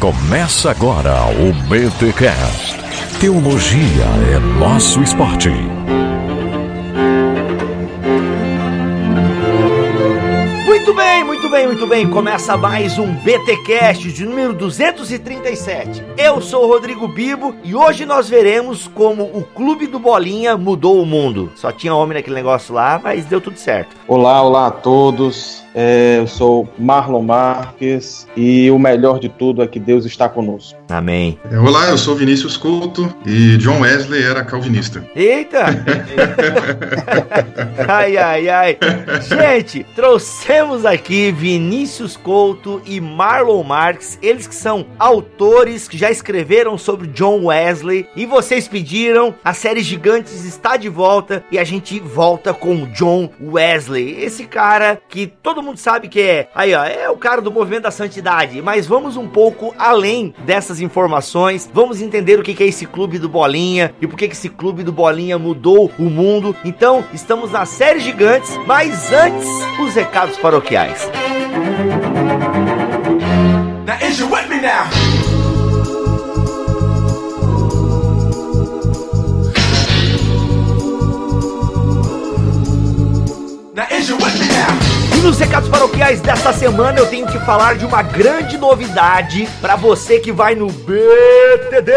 Começa agora o BTCast. Teologia é nosso esporte. Muito bem, muito bem, muito bem. Começa mais um BTcast de número 237. Eu sou o Rodrigo Bibo e hoje nós veremos como o Clube do Bolinha mudou o mundo. Só tinha homem naquele negócio lá, mas deu tudo certo. Olá, olá a todos. É, eu sou Marlon Marques e o melhor de tudo é que Deus está conosco. Amém. É, olá, eu sou Vinícius Couto e John Wesley era calvinista. Eita! ai, ai, ai. Gente, trouxemos aqui Vinícius Couto e Marlon Marques, eles que são autores que já escreveram sobre John Wesley e vocês pediram, a série Gigantes está de volta e a gente volta com John Wesley, esse cara que todo mundo sabe que é, aí ó, é o cara do movimento da santidade, mas vamos um pouco além dessas informações, vamos entender o que é esse clube do Bolinha e por que esse clube do Bolinha mudou o mundo. Então, estamos na série Gigantes, mas antes, os recados paroquiais. Now is you with me now? Now is you with me now? Nos recados paroquiais desta semana eu tenho que falar de uma grande novidade para você que vai no BTD.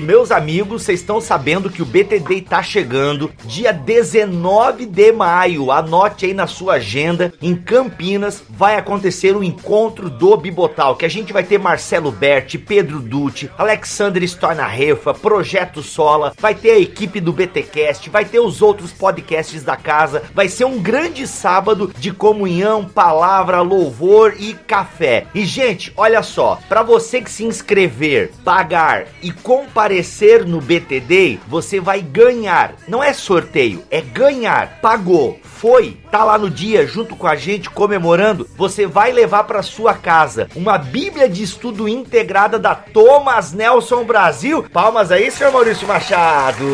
Meus amigos, vocês estão sabendo que o BTD tá chegando dia 19 de maio. Anote aí na sua agenda. Em Campinas vai acontecer o encontro do Bibotal, que a gente vai ter Marcelo Berti, Pedro Dutti, Alexander Stornarefa, Projeto Sola, vai ter a equipe do BTcast, vai ter os outros podcasts da casa. Vai ser um grande sábado de comunhão, palavra, louvor e café. E gente, olha só, para você que se inscrever, pagar e comparecer no BTD, você vai ganhar. Não é sorteio, é ganhar. Pagou, foi, tá lá no dia junto com a gente comemorando, você vai levar para sua casa uma Bíblia de estudo integrada da Thomas Nelson Brasil. Palmas aí, senhor Maurício Machado.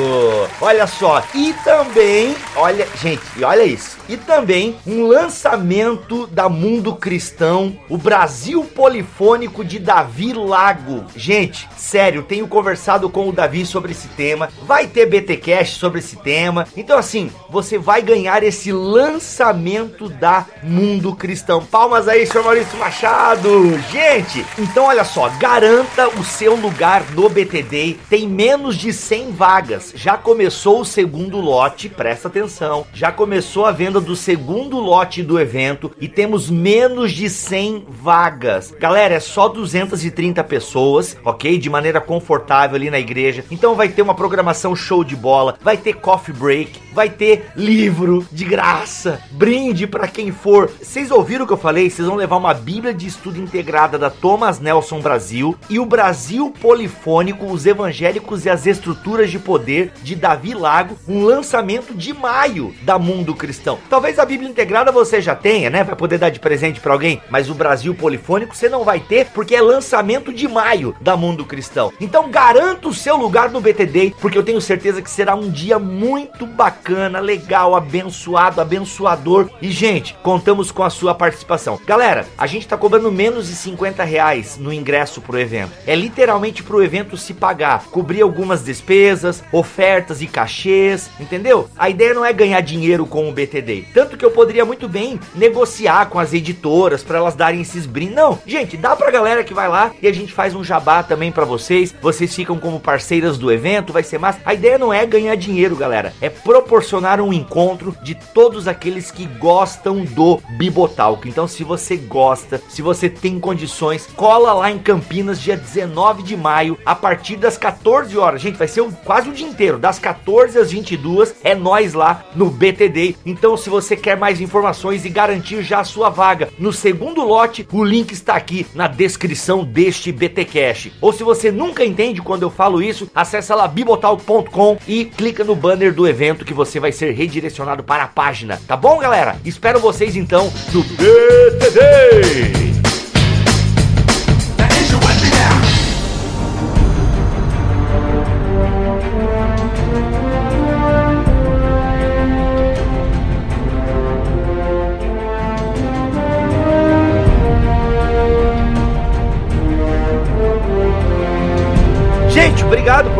Olha só, e também, olha, gente, e olha isso. E também um lançamento da Mundo Cristão, o Brasil Polifônico de Davi Lago. Gente, sério, tenho conversado com o Davi sobre esse tema. Vai ter BTcast sobre esse tema. Então assim, você vai ganhar esse lançamento da Mundo Cristão. Palmas aí, senhor Maurício Machado. Gente, então olha só, garanta o seu lugar no BTD. Tem menos de 100 vagas. Já começou o segundo lote, presta atenção. Já começou a venda do segundo lote do evento e temos menos de 100 vagas. Galera, é só 230 pessoas, ok? De maneira confortável ali na igreja. Então vai ter uma programação show de bola, vai ter coffee break, vai ter livro de graça, brinde para quem for. Vocês ouviram o que eu falei? Vocês vão levar uma Bíblia de estudo integrada da Thomas Nelson Brasil e o Brasil Polifônico, os Evangélicos e as Estruturas de Poder de Davi Lago, um lançamento de maio da Mundo Cristão. Talvez a Bíblia integrada você já tenha, né? Vai poder dar de presente para alguém, mas o Brasil Polifônico você não vai ter porque é lançamento de maio da Mundo Cristão. Então garanta o seu lugar no BTD, porque eu tenho certeza que será um dia muito bacana, legal, abençoado, abençoador. E gente, contamos com a sua participação. Galera, a gente tá cobrando menos de 50 reais no ingresso pro evento. É literalmente pro evento se pagar, cobrir algumas despesas, ofertas e cachês, entendeu? A ideia não é ganhar dinheiro com o BTD. Tanto que eu poderia muito bem negociar com as editoras para elas darem esses brindes. Não, gente, dá pra galera que vai lá e a gente faz um jabá também para vocês. Vocês ficam como parceiras do evento, vai ser massa. A ideia não é ganhar dinheiro, galera, é proporcionar um encontro de todos aqueles que gostam do Bibotalk. Então, se você gosta, se você tem condições, cola lá em Campinas dia 19 de maio, a partir das 14 horas. Gente, vai ser um, quase o dia inteiro, das 14 às 22, é nós lá no BTD. Então, se você quer mais informações e garantir já a sua vaga no segundo lote, o link está aqui na descrição deste BT Cash. Ou se você nunca entende quando eu falo isso, acessa lá bibotalk.com e clica no banner do evento que você vai ser redirecionado para a página. Tá bom, galera? Espero vocês então no BTD.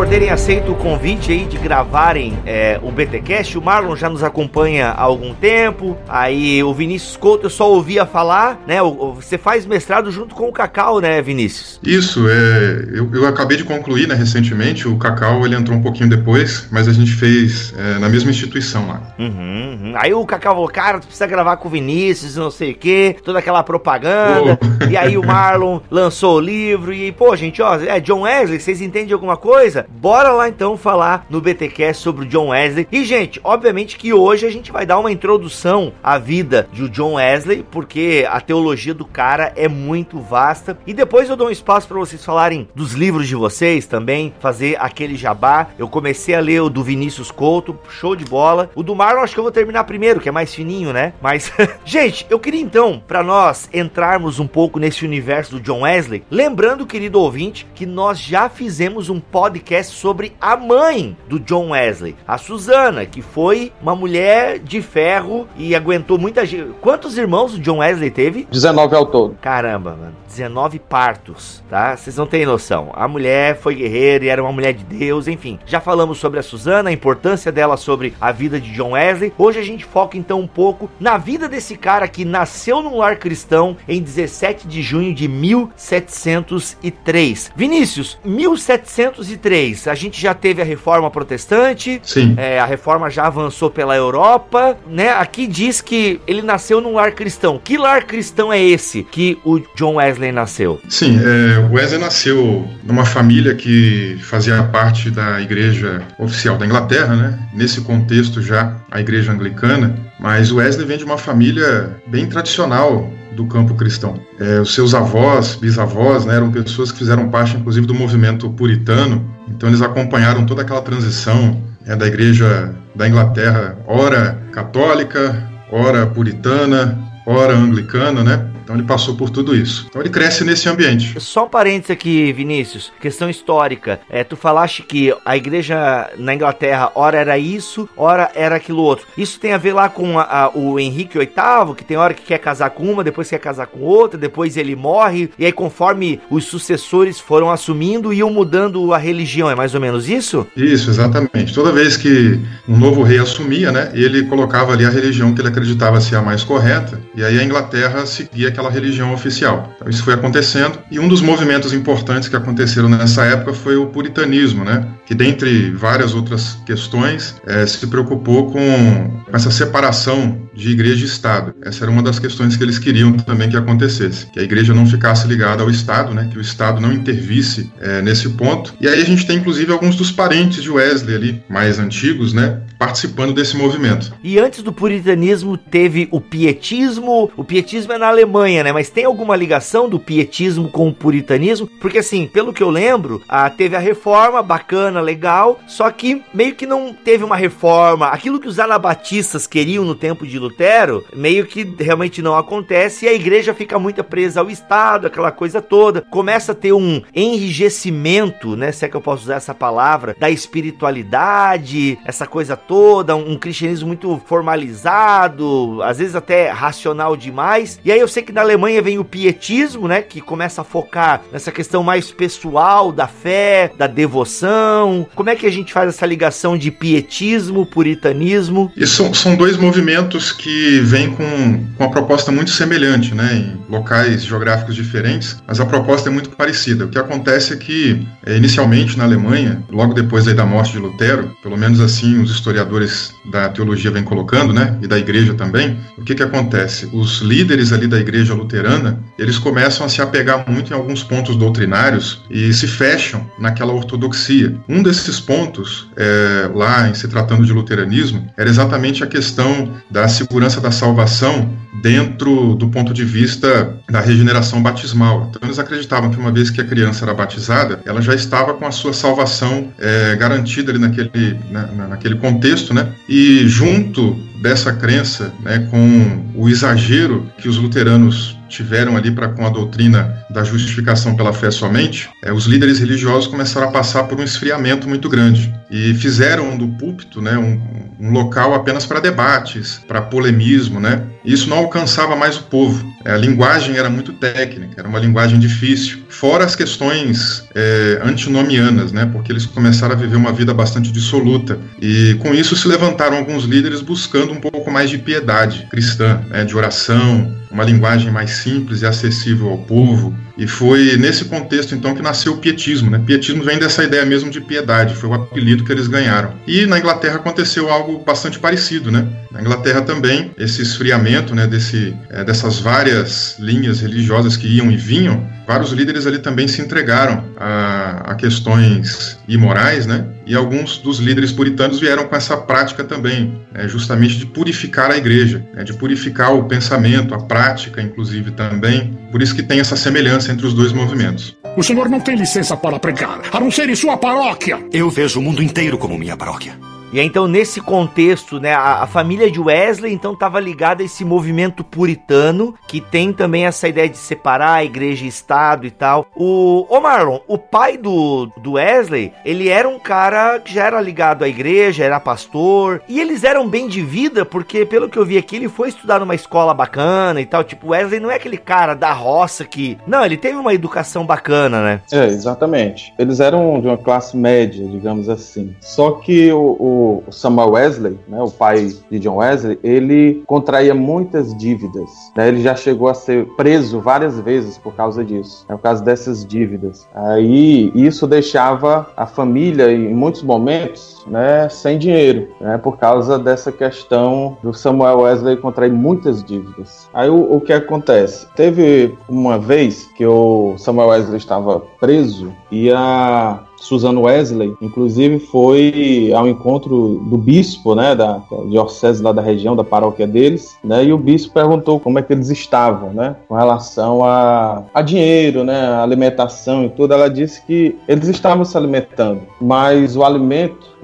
Por terem aceito o convite aí de gravarem é, o BTcast. O Marlon já nos acompanha há algum tempo. Aí o Vinícius Couto eu só ouvia falar, né? Você faz mestrado junto com o Cacau, né, Vinícius? Isso, é, eu, eu acabei de concluir né, recentemente, o Cacau ele entrou um pouquinho depois, mas a gente fez é, na mesma instituição lá. Uhum, uhum. Aí o Cacau falou, cara, tu precisa gravar com o Vinícius, não sei o quê, toda aquela propaganda. E aí o Marlon lançou o livro e, pô, gente, ó, é John Wesley, vocês entendem alguma coisa? Bora lá então falar no BTcast sobre o John Wesley. E, gente, obviamente que hoje a gente vai dar uma introdução à vida de John Wesley, porque a teologia do cara é muito vasta. E depois eu dou um espaço para vocês falarem dos livros de vocês também, fazer aquele jabá. Eu comecei a ler o do Vinícius Couto, show de bola. O do Marlon acho que eu vou terminar primeiro, que é mais fininho, né? Mas, gente, eu queria então, para nós entrarmos um pouco nesse universo do John Wesley, lembrando, querido ouvinte, que nós já fizemos um podcast sobre a mãe do John Wesley, a Susana, que foi uma mulher de ferro e aguentou muita gente. Quantos irmãos o John Wesley teve? 19 ao todo. Caramba, mano. 19 partos, tá? Vocês não têm noção. A mulher foi guerreira e era uma mulher de Deus, enfim. Já falamos sobre a Susana, a importância dela sobre a vida de John Wesley. Hoje a gente foca então um pouco na vida desse cara que nasceu num lar cristão em 17 de junho de 1703. Vinícius, 1703, a gente já teve a reforma protestante, Sim, é, a reforma já avançou pela Europa, né? Aqui diz que ele nasceu num lar cristão. Que lar cristão é esse que o John Wesley nasceu? sim. É, o Wesley nasceu numa família que fazia parte da igreja oficial da Inglaterra, né? Nesse contexto já a igreja anglicana, mas o Wesley vem de uma família bem tradicional do campo cristão. É, os seus avós, bisavós, né, eram pessoas que fizeram parte, inclusive, do movimento puritano. Então eles acompanharam toda aquela transição é, da igreja da Inglaterra, ora católica, ora puritana, ora anglicana, né? Então ele passou por tudo isso. Então ele cresce nesse ambiente. Só um parênteses aqui, Vinícius. Questão histórica. É, tu falaste que a igreja na Inglaterra, ora era isso, ora era aquilo outro. Isso tem a ver lá com a- a- o Henrique VIII, que tem hora que quer casar com uma, depois quer casar com outra, depois ele morre, e aí conforme os sucessores foram assumindo, iam mudando a religião. É mais ou menos isso? Isso, exatamente. Toda vez que um novo rei assumia, né, ele colocava ali a religião que ele acreditava ser a mais correta, e aí a Inglaterra seguia aquela religião oficial. Então isso foi acontecendo, e um dos movimentos importantes que aconteceram nessa época foi o puritanismo, né, que dentre várias outras questões eh, se preocupou com, essa separação de igreja e Estado. Essa era uma das questões que eles queriam também que acontecesse, que a igreja não ficasse ligada ao Estado, né, que o Estado não intervisse eh, nesse ponto. E aí a gente tem inclusive alguns dos parentes de Wesley ali, mais antigos, né, participando desse movimento. E antes do puritanismo teve o pietismo. O pietismo é na Alemanha, né? Mas tem alguma ligação do pietismo com o puritanismo? Porque assim, pelo que eu lembro, ah, teve a reforma, bacana, legal. Só que meio que não teve uma reforma. Aquilo que os anabatistas queriam no tempo de Lutero, meio que realmente não acontece. E a igreja fica muito presa ao Estado, aquela coisa toda. Começa a ter um enrijecimento, né? Se é que eu posso usar essa palavra, da espiritualidade, essa coisa toda, um cristianismo muito formalizado, às vezes até racional demais. E aí eu sei que na Alemanha vem o pietismo, né? Que começa a focar nessa questão mais pessoal da fé, da devoção. Como é que a gente faz essa ligação de pietismo, puritanismo? E são, são dois movimentos que vêm com, com uma proposta muito semelhante, né, em locais geográficos diferentes, mas a proposta é muito parecida. O que acontece é que, eh, inicialmente na Alemanha, logo depois da morte de Lutero, pelo menos assim os historiadores da teologia vêm colocando, né, e da igreja também, o que que acontece? Os líderes ali da igreja luterana, eles começam a se apegar muito em alguns pontos doutrinários e se fecham naquela ortodoxia. Desses pontos, eh, lá em se tratando de luteranismo, era exatamente a questão da segurança da salvação dentro do ponto de vista da regeneração batismal. Então eles acreditavam que uma vez que a criança era batizada, ela já estava com a sua salvação eh, garantida ali naquele, na- na- naquele contexto, né? E junto dessa crença, né, com o exagero que os luteranos tiveram ali para com a doutrina da justificação pela fé somente, eh, os líderes religiosos começaram a passar por um esfriamento muito grande. E fizeram do púlpito né, um, um local apenas para debates, para polemismo. Né? Isso não alcançava mais o povo. A linguagem era muito técnica, era uma linguagem difícil. Fora as questões é, antinomianas, né, porque eles começaram a viver uma vida bastante dissoluta. E com isso se levantaram alguns líderes buscando um pouco mais de piedade cristã, né, de oração, uma linguagem mais simples e acessível ao povo. E foi nesse contexto então que nasceu o pietismo, né? Pietismo vem dessa ideia mesmo de piedade, foi o apelido que eles ganharam. E na Inglaterra aconteceu algo bastante parecido, né? Na Inglaterra também esse esfriamento, né, desse, é, dessas várias linhas religiosas que iam e vinham, vários líderes ali também se entregaram a, a questões imorais, né? E alguns dos líderes puritanos vieram com essa prática também, né, justamente de purificar a igreja, né, de purificar o pensamento, a prática, inclusive também. Por isso que tem essa semelhança entre os dois movimentos. O senhor não tem licença para pregar, a não ser em sua paróquia. Eu vejo o mundo inteiro como minha paróquia. E aí, então, nesse contexto, né, a, a família de Wesley, então, estava ligada a esse movimento puritano, que tem também essa ideia de separar a igreja e Estado e tal. O, ô Marlon, o pai do, do Wesley, ele era um cara que já era ligado à igreja, era pastor, e eles eram bem de vida, porque, pelo que eu vi aqui, ele foi estudar numa escola bacana e tal. Tipo, Wesley não é aquele cara da roça que... Não, ele teve uma educação bacana, né? É, exatamente. Eles eram de uma classe média, digamos assim. Só que o, o o Samuel Wesley, né, o pai de John Wesley, ele contraía muitas dívidas. Né, ele já chegou a ser preso várias vezes por causa disso, né, por causa dessas dívidas. Aí isso deixava a família, em muitos momentos, né, sem dinheiro, né, por causa dessa questão do Samuel Wesley contrair muitas dívidas. Aí o, o que acontece? Teve uma vez que o Samuel Wesley estava preso e a Susan Wesley, inclusive, foi ao encontro do bispo, né, da, diocese lá da região, da paróquia deles, né, e o bispo perguntou como é que eles estavam, né, com relação a, a dinheiro, né, a alimentação e tudo. Ela disse que eles estavam se alimentando, mas o alimento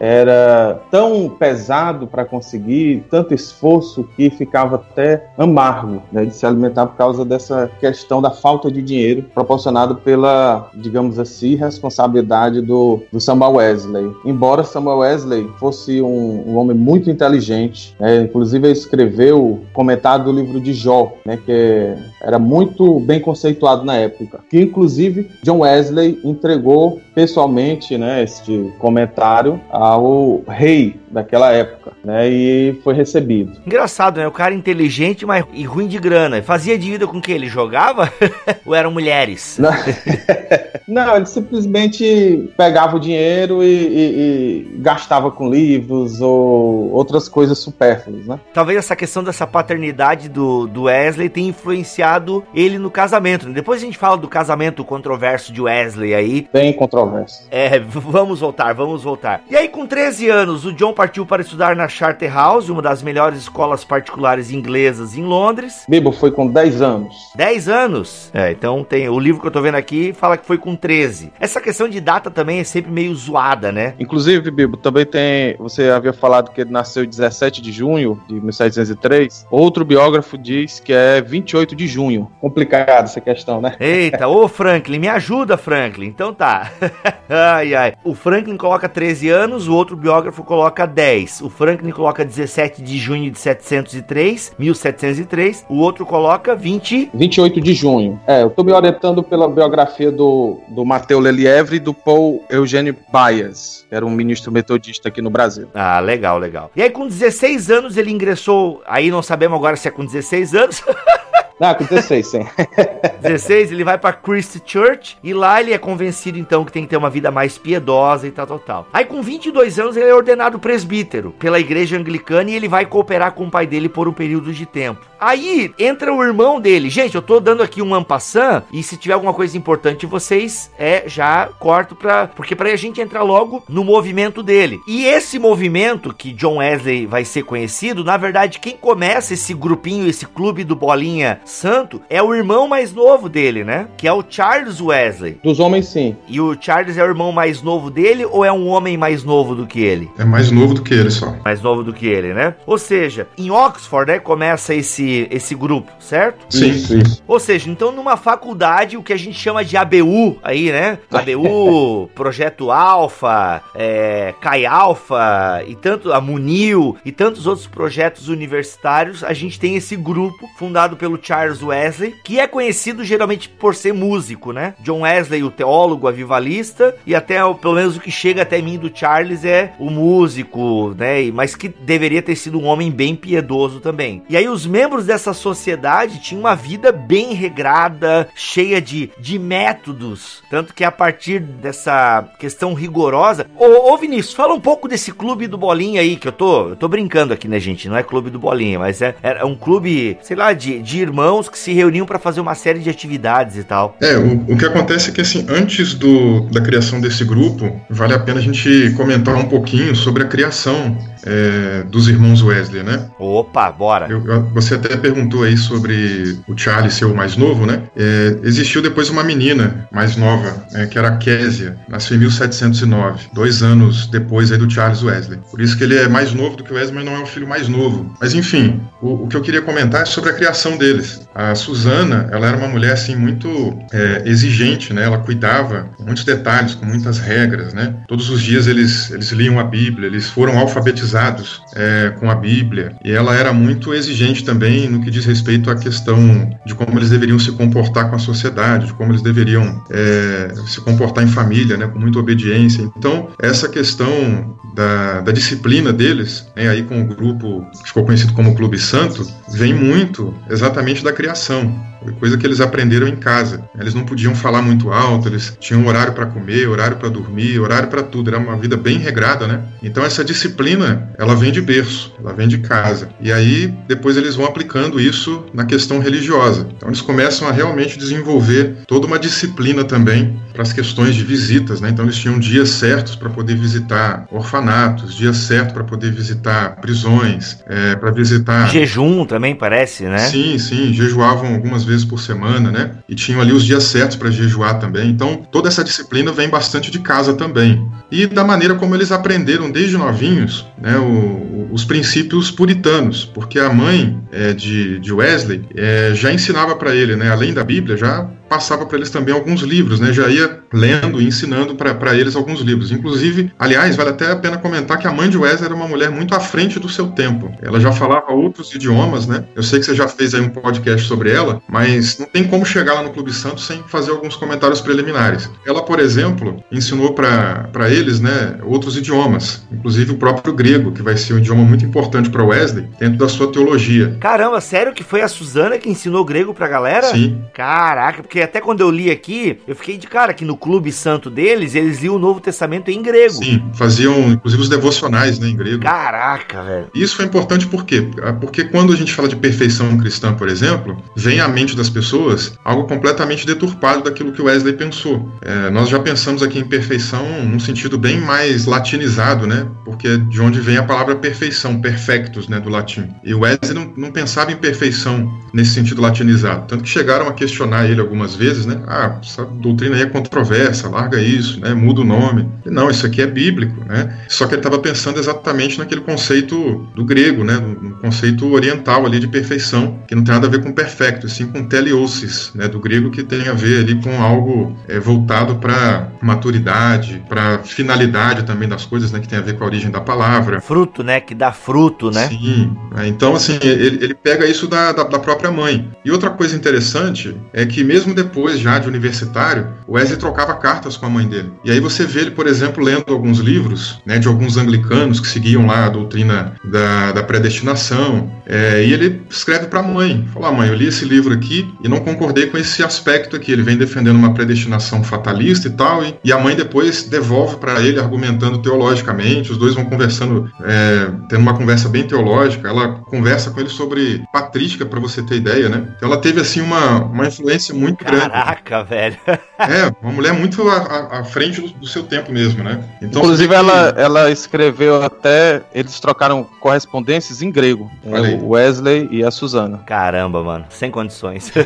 era tão pesado para conseguir, tanto esforço que ficava até amargo, né, de se alimentar por causa dessa questão da falta de dinheiro proporcionado pela, digamos assim, responsabilidade do, do Samuel Wesley. Embora Samuel Wesley fosse um, um homem muito inteligente, né, inclusive ele escreveu comentário do livro de Jó, né, que era muito bem conceituado na época, que inclusive John Wesley entregou pessoalmente né, este comentário ao rei daquela época, né? E foi recebido. Engraçado, né? O cara inteligente, mas e ruim de grana. Fazia dívida com quem ele jogava? Ou eram mulheres? Não, Não ele simplesmente pegava o dinheiro e, e, e, gastava com livros ou outras coisas supérfluas, né? Talvez essa questão dessa paternidade do, do Wesley tenha influenciado ele no casamento. Né? Depois a gente fala do casamento controverso de Wesley aí. Bem controverso. É, vamos voltar, vamos voltar. E aí, com 13 anos, o John partiu para estudar na Charterhouse, uma das melhores escolas particulares inglesas em Londres. Bibo foi com 10 anos. 10 anos? É, então tem o livro que eu tô vendo aqui fala que foi com 13. Essa questão de data também é sempre meio zoada, né? Inclusive, Bibo, também tem. Você havia falado que ele nasceu 17 de junho de 1703. Outro biógrafo diz que é 28 de junho. Complicado essa questão, né? Eita, ô Franklin, me ajuda, Franklin. Então tá. ai, ai. O Franklin coloca 13 anos, o outro biógrafo coloca 10. O Franklin coloca 17 de junho de 703, 1703. O outro coloca 20. 28 de junho. É, eu tô me orientando pela biografia do, do Mateu Lelievre e do Paul Eugênio Baez, que era um ministro metodista aqui no Brasil. Ah, legal, legal. E aí, com 16 anos, ele ingressou. Aí não sabemos agora se é com 16 anos. Ah, com 16, sim. 16, ele vai pra Christ Church e lá ele é convencido então que tem que ter uma vida mais piedosa e tal, tal, tal. Aí com 22 anos ele é ordenado presbítero pela igreja anglicana e ele vai cooperar com o pai dele por um período de tempo. Aí entra o irmão dele. Gente, eu tô dando aqui um ampassan e se tiver alguma coisa importante vocês é já corto pra. Porque pra gente entrar logo no movimento dele. E esse movimento que John Wesley vai ser conhecido, na verdade, quem começa esse grupinho, esse clube do Bolinha santo é o irmão mais novo dele, né? Que é o Charles Wesley. Dos homens, sim. E o Charles é o irmão mais novo dele ou é um homem mais novo do que ele? É mais novo do que ele só. Mais novo do que ele, né? Ou seja, em Oxford, né, começa esse, esse grupo, certo? Sim. Isso, isso. Ou seja, então numa faculdade, o que a gente chama de ABU aí, né? ABU, Projeto Alpha, é, Kai Alpha e tanto a Munil e tantos outros projetos universitários, a gente tem esse grupo fundado pelo Charles Wesley, que é conhecido geralmente por ser músico, né? John Wesley, o teólogo avivalista, e até pelo menos o que chega até mim do Charles é o músico, né? Mas que deveria ter sido um homem bem piedoso também. E aí os membros dessa sociedade tinham uma vida bem regrada, cheia de, de métodos, tanto que a partir dessa questão rigorosa, ô, ô Vinícius, fala um pouco desse clube do Bolinha aí, que eu tô, eu tô brincando aqui, né, gente? Não é clube do Bolinha, mas é, é um clube, sei lá, de, de irmãos que se reuniam pra fazer uma série de atividades e tal. É, o, o que acontece é que, assim, antes do, da criação desse grupo, vale a pena a gente comentar um pouquinho sobre a criação é, dos irmãos Wesley, né? Opa, bora. Eu- eu- você até perguntou aí sobre o Charles ser o mais novo, né? É, existiu depois uma menina mais nova, é, que era a Késia, nasceu em 1709, dois anos depois aí do Charles Wesley. Por isso que ele é mais novo do que o Wesley, mas não é o filho mais novo. Mas enfim, o, o que eu queria comentar é sobre a criação deles. A Susana, ela era uma mulher assim muito é, exigente, né? Ela cuidava com muitos detalhes, com muitas regras, né? Todos os dias eles, eles liam a Bíblia, eles foram alfabetizados é, com a Bíblia. E ela era muito exigente também no que diz respeito à questão de como eles deveriam se comportar com a sociedade, de como eles deveriam é, se comportar em família, né? Com muita obediência. Então, essa questão da, da disciplina deles, né, aí com o grupo que ficou conhecido como Clube Santo, vem muito exatamente da criação. Coisa que eles aprenderam em casa. Eles não podiam falar muito alto, eles tinham horário para comer, horário para dormir, horário para tudo. Era uma vida bem regrada, né? Então essa disciplina, ela vem de berço, ela vem de casa. E aí depois eles vão aplicando isso na questão religiosa. Então eles começam a realmente desenvolver toda uma disciplina também para as questões de visitas, né? Então eles tinham dias certos para poder visitar orfanatos, dias certos para poder visitar prisões, para visitar Jejum também parece, né? Sim, sim, jejuavam algumas vezes por semana, né? E tinham ali os dias certos para jejuar também. Então, toda essa disciplina vem bastante de casa também. E da maneira como eles aprenderam desde novinhos, né, o- os princípios puritanos, porque a mãe é, de, de Wesley é, já ensinava para ele, né, além da Bíblia, já passava para eles também alguns livros, né? Já ia lendo e ensinando para eles alguns livros. Inclusive, aliás, vale até a pena comentar que a mãe de Wesley era uma mulher muito à frente do seu tempo. Ela já falava outros idiomas, né? Eu sei que você já fez aí um podcast sobre ela, mas não tem como chegar lá no Clube Santo sem fazer alguns comentários preliminares. Ela, por exemplo, ensinou para eles, né, outros idiomas, inclusive o próprio grego, que vai ser um idioma muito importante para Wesley dentro da sua teologia. Caramba, sério que foi a Suzana que ensinou grego pra galera? Sim. Caraca, porque até quando eu li aqui, eu fiquei de cara que no clube santo deles, eles liam o Novo Testamento em grego. Sim, faziam inclusive os devocionais né, em grego. Caraca, velho. Isso foi importante por quê? Porque quando a gente fala de perfeição cristã, por exemplo, vem à mente das pessoas algo completamente deturpado daquilo que Wesley pensou. É, nós já pensamos aqui em perfeição num sentido bem mais latinizado, né? Porque é de onde vem a palavra perfeição, perfectus, né, do latim. E Wesley não, não pensava em perfeição nesse sentido latinizado. Tanto que chegaram a questionar ele algumas vezes, né? Ah, essa doutrina aí é controversa, larga isso, né? Muda o nome. Não, isso aqui é bíblico, né? Só que ele estava pensando exatamente naquele conceito do grego, né? No, conceito oriental ali de perfeição, que não tem nada a ver com perfecto, e sim com teleosis, né? Do grego que tem a ver ali com algo é, voltado para maturidade, para finalidade também das coisas, né? Que tem a ver com a origem da palavra. Fruto, né? Que dá fruto, né? Sim. É, Então, assim, ele, ele pega isso da, da, da própria mãe. E outra coisa interessante é que mesmo depois, já de universitário, Wesley trocava cartas com a mãe dele. E aí você vê ele, por exemplo, lendo alguns livros, né, de alguns anglicanos que seguiam lá a doutrina da, da predestinação. É, e ele escreve para a mãe. Fala, ah, mãe, eu li esse livro aqui e não concordei com esse aspecto aqui. Ele vem defendendo uma predestinação fatalista e tal. E, e a mãe depois devolve para ele, argumentando teologicamente. Os dois vão conversando, é, tendo uma conversa bem teológica. Ela conversa com ele sobre patrística, para você ter ideia, né? Então ela teve, assim, uma, uma influência muito grande. Caraca, velho. É, uma mulher muito à, à- frente do, do seu tempo mesmo, né? Então, Inclusive, que- ela, ela escreveu até. Eles trocaram correspondências em grego. É, o Wesley e a Susana. Caramba, mano. Sem condições.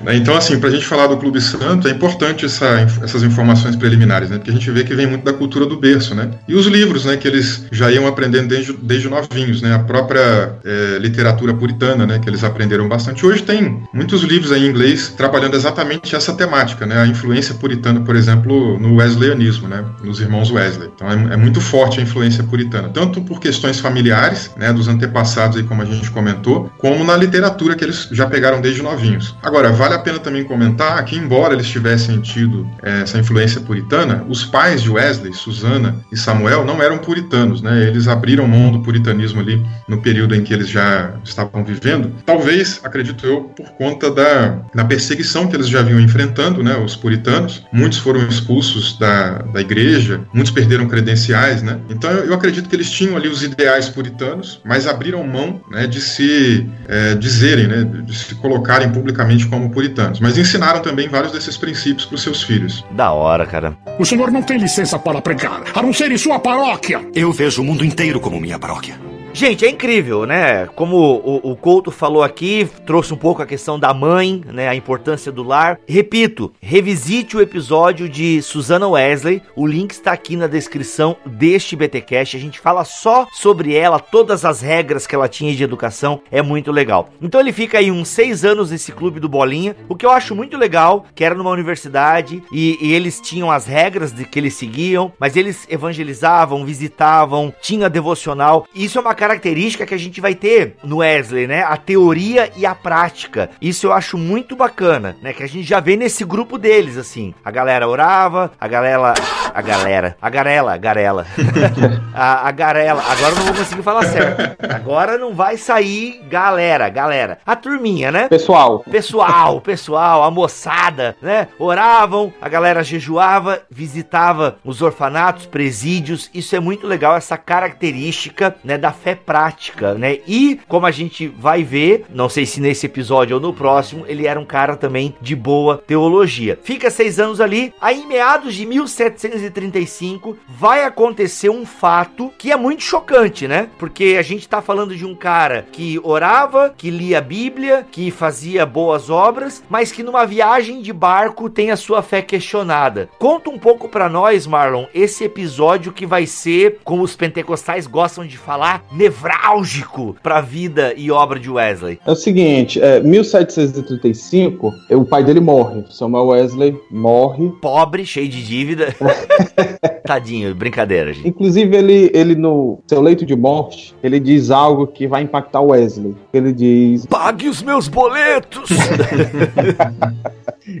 Né, Então, assim, pra gente falar do Clube Santo, é importante essa essas informações preliminares, né? Porque a gente vê que vem muito da cultura do berço, né? E os livros, né? Que eles já iam aprendendo desde, desde novinhos, né? A própria eh, literatura puritana, né? Que eles aprenderam bastante. Hoje tem muitos livros aí em inglês trabalhando exatamente essa temática, né? A influência puritana, por exemplo, no wesleyanismo, né? Nos irmãos Wesley. Então, é, é muito forte a influência puritana, tanto por questões familiares, né? Dos antepassados aí, como a gente comentou, como na literatura que eles já pegaram desde novinhos. Agora, vale a pena também comentar que, embora eles tivessem tido eh, essa influência puritana, os pais de Wesley, Susana e Samuel, não eram puritanos, né? Eles abriram mão do puritanismo ali no período em que eles já estavam vivendo. Talvez, acredito eu, por conta da, da perseguição que eles já vinham enfrentando, né? Os puritanos. Muitos foram expulsos da, da igreja, muitos perderam credenciais, né? Então eu, eu acredito que eles tinham ali os ideais puritanos, mas abriram mão né, de se eh, dizerem, né? De se colocarem publicamente como puritanos. Mas ensinaram também vários desses princípios para os seus filhos. da hora, cara. O senhor não tem licença para pregar, a não ser em sua paróquia. Eu vejo o mundo inteiro como minha paróquia. Gente, é incrível, né? Como o, o Couto falou aqui, trouxe um pouco a questão da mãe, né? A importância do lar. Repito, revisite o episódio de Susana Wesley. O link está aqui na descrição deste BTcast. A gente fala só sobre ela, todas as regras que ela tinha de educação. É muito legal. Então ele fica aí uns seis anos nesse clube do Bolinha. O que eu acho muito legal, que era numa universidade e, e eles tinham as regras de que eles seguiam, mas eles evangelizavam, visitavam, tinha devocional. Isso é uma característica que a gente vai ter no Wesley, né? A teoria e a prática. Isso eu acho muito bacana, né? Que a gente já vê nesse grupo deles, assim. A galera orava, a galera. A galera. A garela, a garela. a, a garela. Agora eu não vou conseguir falar certo. Agora não vai sair galera, galera. A turminha, né? Pessoal, Pessoal, pessoal, a moçada, né? Oravam, a galera jejuava, visitava os orfanatos, presídios. Isso é muito legal, essa característica, né, da fé prática, né? E como a gente vai ver, não sei se nesse episódio ou no próximo, ele era um cara também de boa teologia. Fica seis anos ali, aí em meados de 1735 vai acontecer um fato que é muito chocante, né? Porque a gente tá falando de um cara que orava, que lia a Bíblia, que fazia boas obras, mas que numa viagem de barco tem a sua fé questionada. Conta um pouco pra nós, Marlon, esse episódio que vai ser, como os pentecostais gostam de falar, nevrálgico pra vida e obra de Wesley. é o seguinte: é, 1735, é, o pai dele morre. Samuel Wesley morre. Pobre, cheio de dívida. Tadinho, brincadeira, gente. Inclusive, ele, ele no seu leito de morte, ele diz algo que vai impactar Wesley. Ele diz: Pague os meus boletos!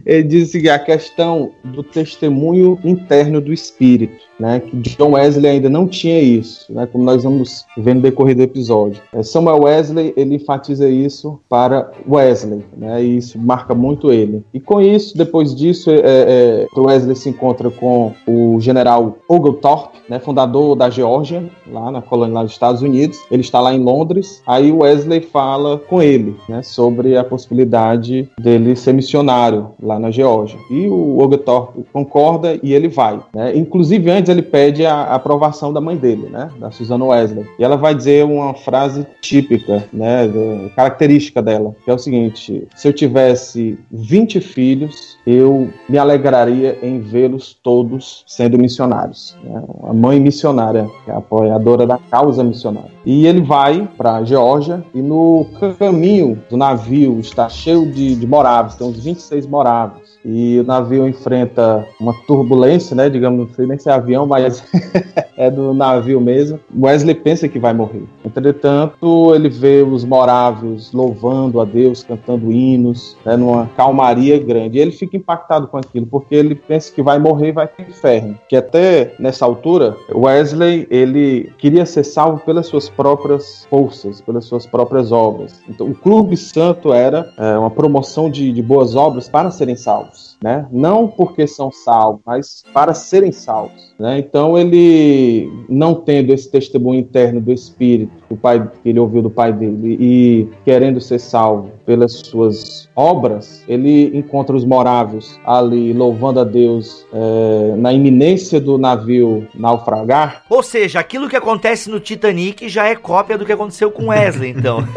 Ele diz que a questão do testemunho interno do espírito, né? Que John Wesley ainda não tinha isso, né? Como nós vamos ver no decorrer do episódio. É, Samuel Wesley ele enfatiza isso para Wesley, né? E isso marca muito ele. E com isso, depois disso, é, é, Wesley se encontra com o general Oglethorpe, né? Fundador da Geórgia, lá na colônia lá dos Estados Unidos. Ele está lá em Londres. Aí Wesley fala com ele, né? Sobre a possibilidade dele ser missionário lá na Geórgia. E o Oglethorpe concorda e ele vai. Né? Inclusive, antes ele pede a aprovação da mãe dele, né? da Susana Wesley. E ela vai dizer uma frase típica, né? característica dela, que é o seguinte: se eu tivesse 20 filhos, eu me alegraria em vê-los todos sendo missionários. Né? A mãe missionária, que é apoiadora da causa missionária. E ele vai para Geórgia e no caminho do navio está cheio de, de moráveis, tem uns 26 moráveis. E o navio enfrenta uma turbulência, né? Digamos, não sei nem se é avião, mas é do navio mesmo. Wesley pensa que vai morrer. Entretanto, ele vê os moráveis louvando a Deus, cantando hinos, né, numa calmaria grande. E ele fica impactado com aquilo, porque ele pensa que vai morrer e vai para o inferno. Que até nessa altura, Wesley ele queria ser salvo pelas suas próprias forças, pelas suas próprias obras. Então, o Clube Santo era é, uma promoção de, de boas obras para serem salvos. themselves. Né? Não porque são salvos, mas para serem salvos. Né? Então ele, não tendo esse testemunho interno do Espírito, do pai, que ele ouviu do pai dele, e querendo ser salvo pelas suas obras, ele encontra os moráveis ali louvando a Deus é, na iminência do navio naufragar. Ou seja, aquilo que acontece no Titanic já é cópia do que aconteceu com Wesley, então.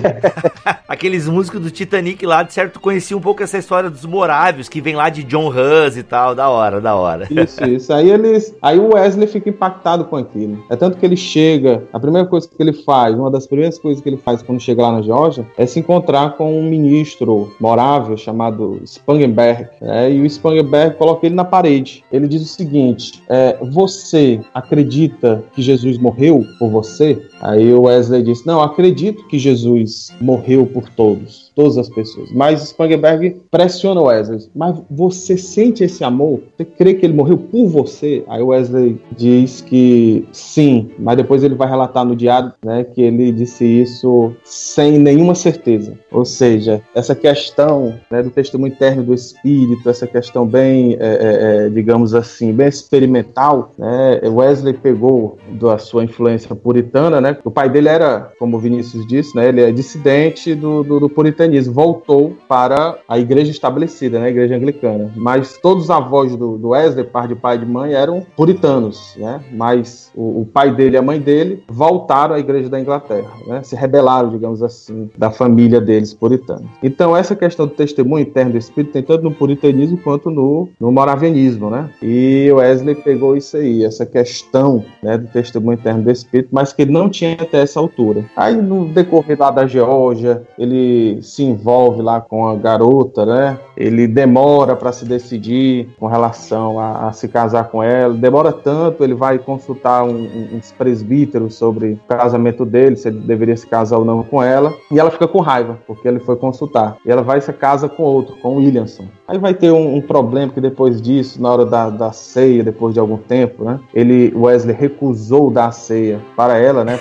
Aqueles músicos do Titanic lá, de certo, conheciam um pouco essa história dos moráveis, que vem lá de John Hus e tal, da hora, da hora. Isso, isso. Aí eles, aí o Wesley fica impactado com aquilo. É tanto que ele chega, a primeira coisa que ele faz, uma das primeiras coisas que ele faz quando chega lá na Geórgia, é se encontrar com um ministro morável chamado Spangenberg. Né? E o Spangenberg coloca ele na parede. Ele diz o seguinte: é, você acredita que Jesus morreu por você? Aí o Wesley disse: Não, acredito que Jesus morreu por todos, todas as pessoas. Mas Spangenberg pressiona o Wesley: Mas você sente esse amor? Você crê que ele morreu por você? Aí o Wesley diz que sim, mas depois ele vai relatar no diário né, que ele disse isso sem nenhuma certeza. Ou seja, essa questão né, do testemunho interno do Espírito, essa questão bem, é, é, é digamos assim, bem experimental, né, Wesley pegou da sua influência puritana, né? O pai dele era, como o Vinícius disse, né? Ele é dissidente do, do, do puritanismo, voltou para a igreja estabelecida, né? A igreja anglicana. Mas todos os avós do, do Wesley, par de pai e de mãe, eram puritanos, né? Mas o, o, pai dele e a mãe dele voltaram à igreja da Inglaterra, né? Se rebelaram, digamos assim, da família deles puritana. Então essa questão do testemunho interno do Espírito tem tanto no puritanismo quanto no, no moravianismo, né? E Wesley pegou isso aí, essa questão né, do testemunho interno do Espírito, mas que ele não tinha até essa altura. Aí no decorrer lá da Geórgia, ele se envolve lá com a garota, né? Ele demora para se decidir com relação a, a, se casar com ela. Demora tanto, ele vai consultar um, um, uns presbíteros sobre o casamento dele, se ele deveria se casar ou não com ela. E ela fica com raiva, porque ele foi consultar. E ela vai e se casa com outro, com Williamson. Aí vai ter um, um problema que depois disso, na hora da, da ceia, depois de algum tempo, né? Ele, Wesley, recusou dar a ceia para ela, né?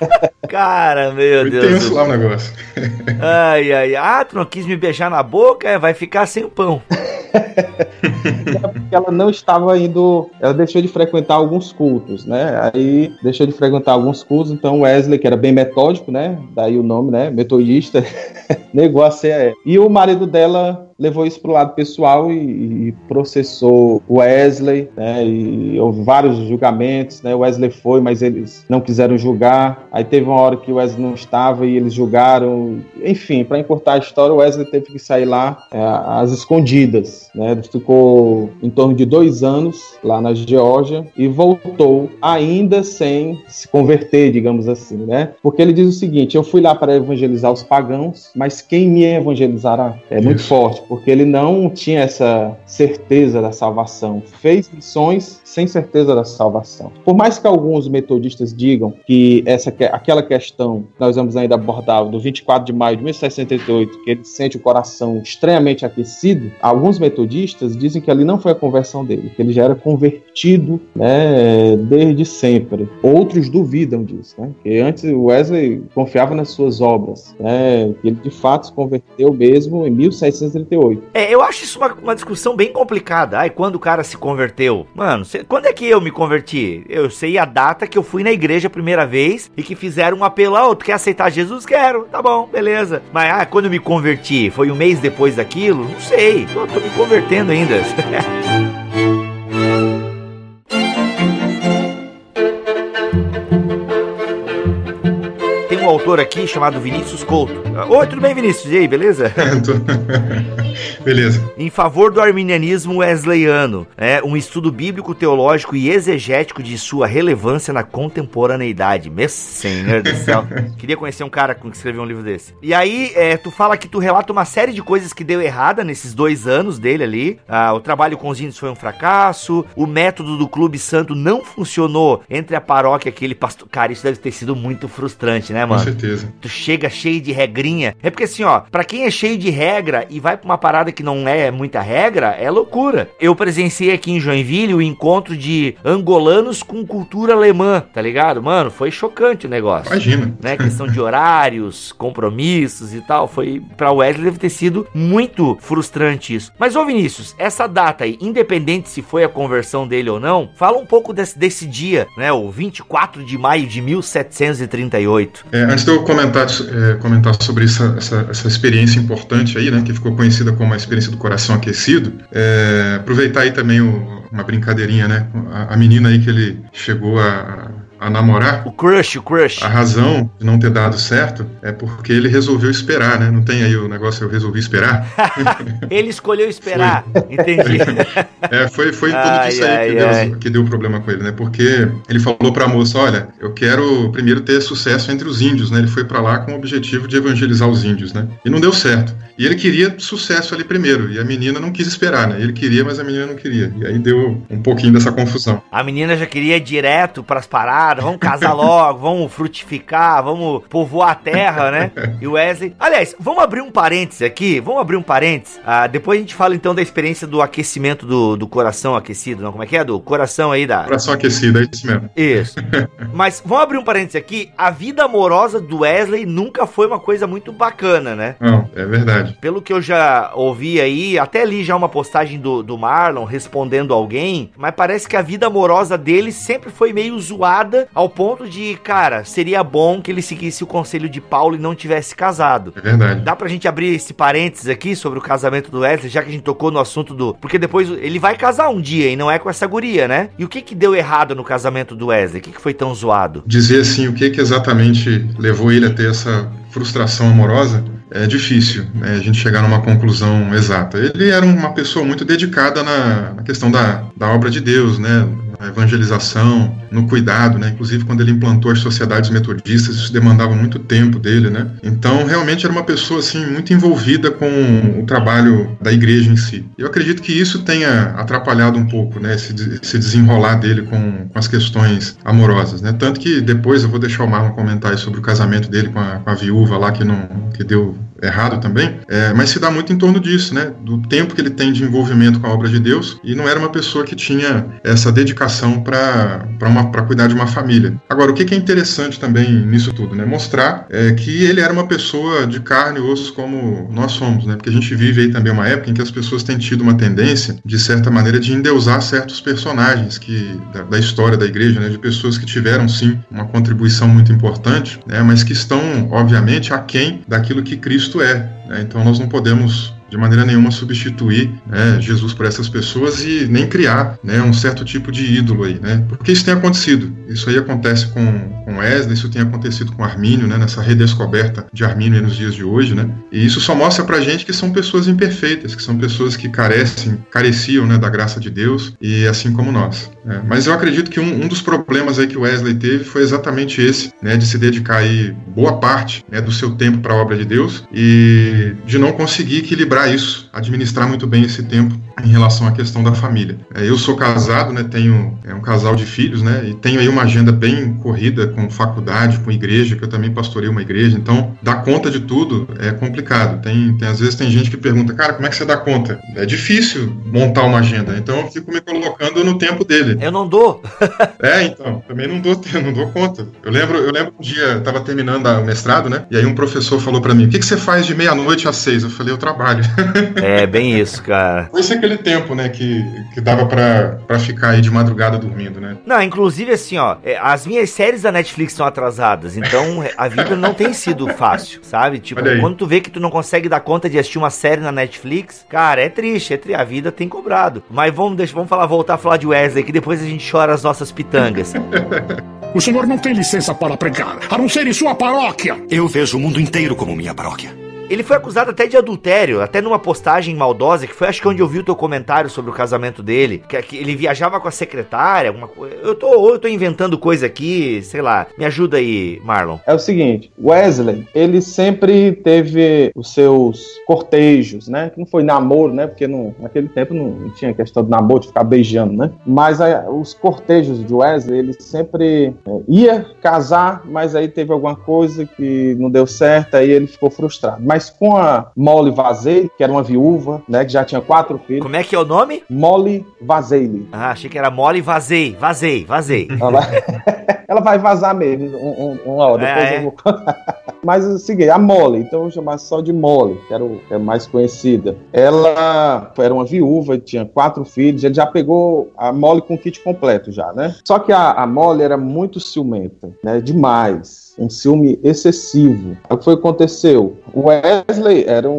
Cara, meu Foi Deus. tenso lá o negócio. Ai, ai, ah, tu não quis me beijar na boca? É, vai ficar sem o pão. porque ela não estava indo, ela deixou de frequentar alguns cultos, né? Aí deixou de frequentar alguns cultos, então Wesley, que era bem metódico, né? Daí o nome, né? Metodista, negou a ceia. E o marido dela levou isso para o lado pessoal e, e, processou Wesley, né? E houve vários julgamentos, né? Wesley foi, mas eles não quiseram julgar. Aí teve uma hora que o Wesley não estava e eles julgaram. Enfim, para encurtar a história, o Wesley teve que sair lá é, às escondidas, né? Ele ficou em torno de dois anos lá na Geórgia e voltou ainda sem se converter, digamos assim, né? Porque ele diz o seguinte: eu fui lá para evangelizar os pagãos, mas quem me evangelizará? É muito Isso. forte porque ele não tinha essa certeza da salvação. Fez missões sem certeza da salvação. Por mais que alguns metodistas digam que essa aquela questão que nós vamos ainda abordar do 24 de maio de 1668, que ele sente o coração estranhamente aquecido, alguns metodistas dizem que ali não foi a conversão dele, que ele já era convertido né, desde sempre. Outros duvidam disso, né? Que antes Wesley confiava nas suas obras, né? Que ele de fato se converteu mesmo em 1638. É, eu acho isso uma, uma discussão bem complicada. Ai, quando o cara se converteu? Mano, cê- quando é que eu me converti? Eu sei a data que eu fui na igreja a primeira vez e que fizeram um apelo. Ah, tu quer aceitar Jesus? Quero. Tá bom, beleza. Mas, ah, quando eu me converti? Foi um mês depois daquilo? Não sei. Tô, tô me convertendo ainda. um autor aqui chamado Vinícius Couto. Oi, tudo bem, Vinícius? E aí, beleza? Beleza. em favor do arminianismo wesleyano, é um estudo bíblico, teológico e exegético de sua relevância na contemporaneidade. Meu senhor do céu. Queria conhecer um cara que escreveu um livro desse. E aí, é, tu fala que tu relata uma série de coisas que deu errada nesses dois anos dele ali. Ah, o trabalho com os índios foi um fracasso, o método do Clube Santo não funcionou entre a paróquia e aquele pastor. Cara, isso deve ter sido muito frustrante, né, Com mano? certeza. certeza. Tu chega cheio de regrinha. É porque assim, ó, pra quem é cheio de regra e vai pra uma parada que não é muita regra, é loucura. Eu presenciei aqui em Joinville o encontro de angolanos com cultura alemã, tá ligado? Mano, foi chocante o negócio. Imagina. Né, questão de horários, compromissos e tal, foi para Wesley deve ter sido muito frustrante isso. Mas ô Vinícius, essa data aí, independente se foi a conversão dele ou não, fala um pouco desse, desse dia, né, o 24 de maio de 1738. É, antes de eu comentar, é, comentar sobre essa, essa, essa, experiência importante aí, né, que ficou conhecida como a experiência do coração aquecido, é, aproveitar aí também o, uma brincadeirinha, né, a, a menina aí que ele chegou a a namorar. O crush, o crush. A razão de não ter dado certo é porque ele resolveu esperar, né? Não tem aí o negócio eu resolvi esperar. ele escolheu esperar, foi. entendi. é, foi, foi tudo ai, isso aí ai, que, ai. Deu, que deu problema com ele, né? Porque ele falou pra moça, olha, eu quero primeiro ter sucesso entre os índios, né? Ele foi para lá com o objetivo de evangelizar os índios, né? E não deu certo. E ele queria sucesso ali primeiro, e a menina não quis esperar, né? Ele queria, mas a menina não queria. E aí deu um pouquinho dessa confusão. A menina já queria ir direto para as paradas, vamos casar logo, vamos frutificar, vamos povoar a terra, né? E o Wesley. Aliás, vamos abrir um parênteses aqui, vamos abrir um parênteses. Ah, depois a gente fala então da experiência do aquecimento do, do coração aquecido, não? Como é que é? Do coração aí da. Coração aquecido, é isso mesmo. Isso. mas vamos abrir um parênteses aqui. A vida amorosa do Wesley nunca foi uma coisa muito bacana, né? Não, é verdade verdade. Pelo que eu já ouvi aí, até li já uma postagem do, do Marlon respondendo alguém, mas parece que a vida amorosa dele sempre foi meio zoada ao ponto de, cara, seria bom que ele seguisse o conselho de Paulo e não tivesse casado. É verdade. Dá pra gente abrir esse parênteses aqui sobre o casamento do Wesley, já que a gente tocou no assunto do. Porque depois ele vai casar um dia e não é com essa guria, né? E o que que deu errado no casamento do Wesley? O que que foi tão zoado? Dizer assim, o que que exatamente levou ele a ter essa frustração amorosa é difícil né, a gente chegar numa conclusão exata. Ele era uma pessoa muito dedicada na, na questão da, da obra de Deus, né, na evangelização, no cuidado, né? Inclusive quando ele implantou as sociedades metodistas, isso demandava muito tempo dele, né? Então realmente era uma pessoa assim muito envolvida com o trabalho da igreja em si. Eu acredito que isso tenha atrapalhado um pouco, né? Esse, esse desenrolar dele com, com, as questões amorosas, né? Tanto que depois eu vou deixar o Marlon comentar sobre o casamento dele com a, com a viúva lá que não que deu errado também, é, mas se dá muito em torno disso, né? Do tempo que ele tem de envolvimento com a obra de Deus e não era uma pessoa que tinha essa dedicação para cuidar de uma família. Agora, o que, que, é interessante também nisso tudo, né? Mostrar é, que ele era uma pessoa de carne e osso como nós somos, né? Porque a gente vive aí também uma época em que as pessoas têm tido uma tendência, de certa maneira, de endeusar certos personagens que da, da história da igreja, né? De pessoas que tiveram sim uma contribuição muito importante, né? Mas que estão, obviamente, aquém daquilo que Cristo é. Né? Então nós não podemos de maneira nenhuma substituir né, Jesus por essas pessoas e nem criar né, um certo tipo de ídolo aí, né? Porque isso tem acontecido. Isso aí acontece com, com Wesley, isso tem acontecido com Armínio, né? Nessa redescoberta de Armínio nos dias de hoje, né? E isso só mostra pra gente que são pessoas imperfeitas, que são pessoas que carecem, careciam né, da graça de Deus e assim como nós. Né? Mas eu acredito que um, um, dos problemas aí que Wesley teve foi exatamente esse, né? De se dedicar aí boa parte né, do seu tempo para a obra de Deus e de não conseguir equilibrar equilibrar isso, administrar muito bem esse tempo em relação à questão da família. É, eu sou casado, né, tenho é, um casal de filhos, né, e tenho aí uma agenda bem corrida com faculdade, com igreja, que eu também pastorei uma igreja, então dar conta de tudo é complicado. Tem, tem às vezes tem gente que pergunta, cara, como é que você dá conta? É difícil montar uma agenda, então eu fico me colocando no tempo dele. Eu não dou. é, então, também não dou, não dou conta. Eu lembro, eu lembro um dia, estava terminando o mestrado, né, e aí um professor falou para mim, o que, que você faz de meia-noite às seis? Eu falei, eu trabalho. é, bem isso, cara. Foi aquele tempo, né, que, que dava pra, ficar aí de madrugada dormindo, né? Não, inclusive assim, ó, é, as minhas séries da Netflix são atrasadas, então a vida não tem sido fácil, sabe? Tipo, quando tu vê que tu não consegue dar conta de assistir uma série na Netflix, cara, é triste, é triste, a vida tem cobrado. Mas vamos, deixa, vamos falar, voltar a falar de Wesley, que depois a gente chora as nossas pitangas. O senhor não tem licença para pregar, a não ser em sua paróquia. Eu vejo o mundo inteiro como minha paróquia. Ele foi acusado até de adultério, até numa postagem maldosa, que foi acho que onde eu vi o teu comentário sobre o casamento dele, que, que ele viajava com a secretária, alguma coisa. Eu tô, ou eu tô inventando coisa aqui, sei lá. Me ajuda aí, Marlon. É o seguinte, Wesley, ele sempre teve os seus cortejos, né? Que não foi namoro, né? Porque não, naquele tempo não, tinha questão de namoro, de ficar beijando, né? Mas aí, os cortejos de Wesley, ele sempre é, ia casar, mas aí teve alguma coisa que não deu certo, aí ele ficou frustrado. Mas com a Molly Vazei, que era uma viúva, né? Que já tinha quatro filhos, Como é que é o nome? Molly Vazeili. Ah, achei que era mole e vazei. Vazei, vazei. Ela ela vai vazar mesmo, um, um, uma hora, depois É, é. eu vou contar. Mas é o seguinte, a Molly, então eu vou chamar só de Molly, que era o, é mais conhecida. Ela era uma viúva, tinha quatro filhos, ele já pegou a Molly com o kit completo já, né? Só que a, a Molly era muito ciumenta, né? Demais. Um ciúme excessivo. O que foi que aconteceu? O Wesley era um,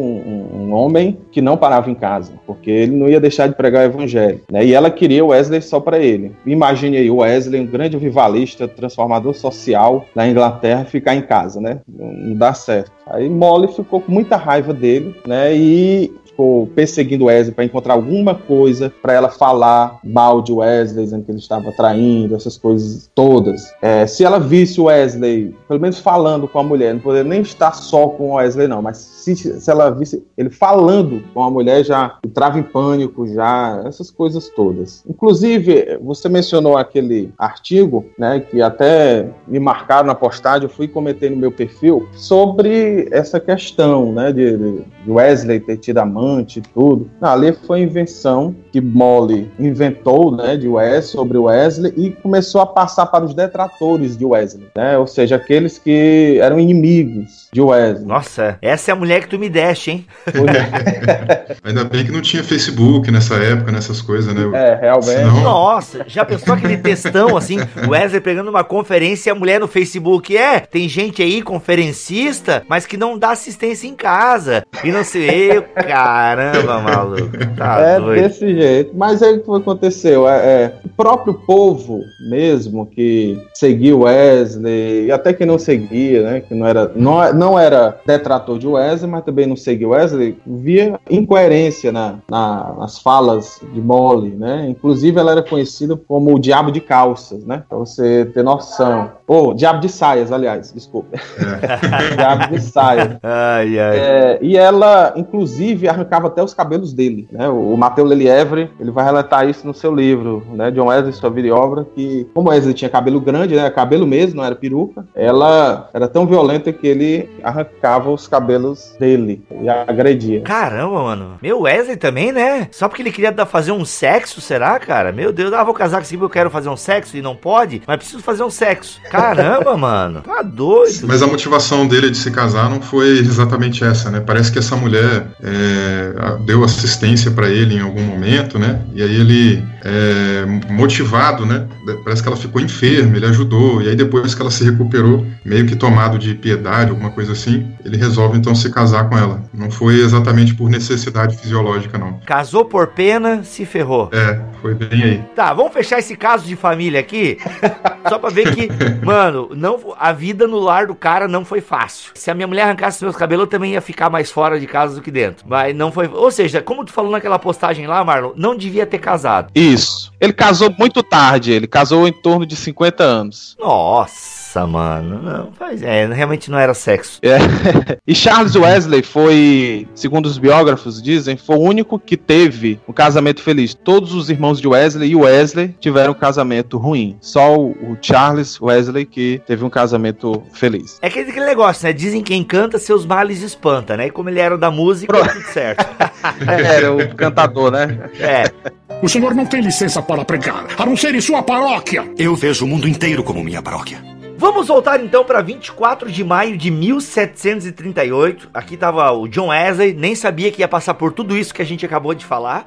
um- homem que não parava em casa, porque ele não ia deixar de pregar o evangelho. Né? E ela queria o Wesley só para ele. Imagine aí o Wesley, um grande avivalista, transformador social na Inglaterra, ficar em casa, né? Não, não dá certo. Aí Molly ficou com muita raiva dele, né? E ficou perseguindo Wesley para encontrar alguma coisa para ela falar mal de Wesley, dizendo que ele estava traindo, essas coisas todas. É, se ela visse Wesley, pelo menos falando com a mulher, não poderia nem estar só com Wesley, não, mas se, se ela visse ele falando com a mulher, já entrava em pânico, já, essas coisas todas. Inclusive, você mencionou aquele artigo, né, que até me marcaram na postagem, eu fui comentei no meu perfil, sobre essa questão, né, de, de Wesley ter tido amante e tudo. Não, ali foi invenção que Molly inventou, né, de Wesley, sobre Wesley e começou a passar para os detratores de Wesley, né, ou seja, aqueles que eram inimigos de Wesley. Nossa, essa é a mulher que tu me deste, hein? Ainda bem que não tinha Facebook nessa época, nessas coisas, né? É, realmente. Senão- Nossa, já pensou aquele textão assim, o Wesley pegando uma conferência e a mulher no Facebook? É, tem gente aí, conferencista, mas que não dá assistência em casa. E não sei, eu, caramba, maluco. Tá é doido. desse jeito. Mas aí o que aconteceu? É, é, o próprio povo mesmo que seguiu Wesley, e até que não seguia, né? Que não era, não, não era detrator de Wesley, mas também não seguia Wesley, via incoerência na, na- nas falas de Molly, né? Inclusive ela era conhecida como o diabo de calças, né? Pra você ter noção. Ou diabo de saias, aliás, desculpa. diabo de saias. Ai, ai. É, e ela, inclusive, arrancava até os cabelos dele. Né? O, Matheus Lelievre, ele vai relatar isso no seu livro, né? John Wesley, Sua Vida e Obra, que como Wesley tinha cabelo grande, né? cabelo mesmo, não era peruca, ela era tão violenta que ele arrancava os cabelos dele e a agredia. Caramba, mano. Meu Wesley também, né? Só porque ele queria dar- fazer um sexo, será, cara? Meu Deus, ah, vou casar com esse porque eu quero fazer um sexo e não pode, mas preciso fazer um sexo. Caramba, mano. Tá doido. Mas a motivação dele de se casar não foi exatamente essa, né? Parece que essa mulher é, deu assistência para ele em algum momento, né? E aí ele, é, motivado, né? Parece que ela ficou enferma, ele ajudou. E aí depois que ela se recuperou, meio que tomado de piedade, alguma coisa assim, ele resolve então se casar com ela. Não foi exatamente por necessidade fisiológica, não. Casou por pena, se ferrou. É, foi bem aí. Tá, vamos fechar esse caso de família aqui. Só pra ver que, mano, não, a vida no lar do cara não foi fácil. Se a minha mulher arrancasse meus cabelos, eu também ia ficar mais fora de casa do que dentro. Mas não foi. Ou seja, como tu falou naquela postagem lá, Marlon, não devia ter casado. Isso. Ele casou muito tarde, ele casou em torno de 50 anos. Nossa, mano. Não, faz, é, realmente não era sexo. É. E Charles Wesley foi, segundo os biógrafos dizem, foi o único que teve um casamento feliz. Todos os irmãos de Wesley e Wesley tiveram um casamento ruim. Só o Charles Wesley que teve um casamento feliz. É aquele, aquele negócio, né? Dizem que quem canta, seus males espanta, né? E como ele era da música, Pronto. tudo certo. Era o cantador, né? É. O senhor não tem licença para pregar, a não ser em sua paróquia. Eu vejo o mundo inteiro como minha paróquia. Vamos voltar então para 24 de maio de 1738. Aqui tava o John Wesley, nem sabia que ia passar por tudo isso que a gente acabou de falar.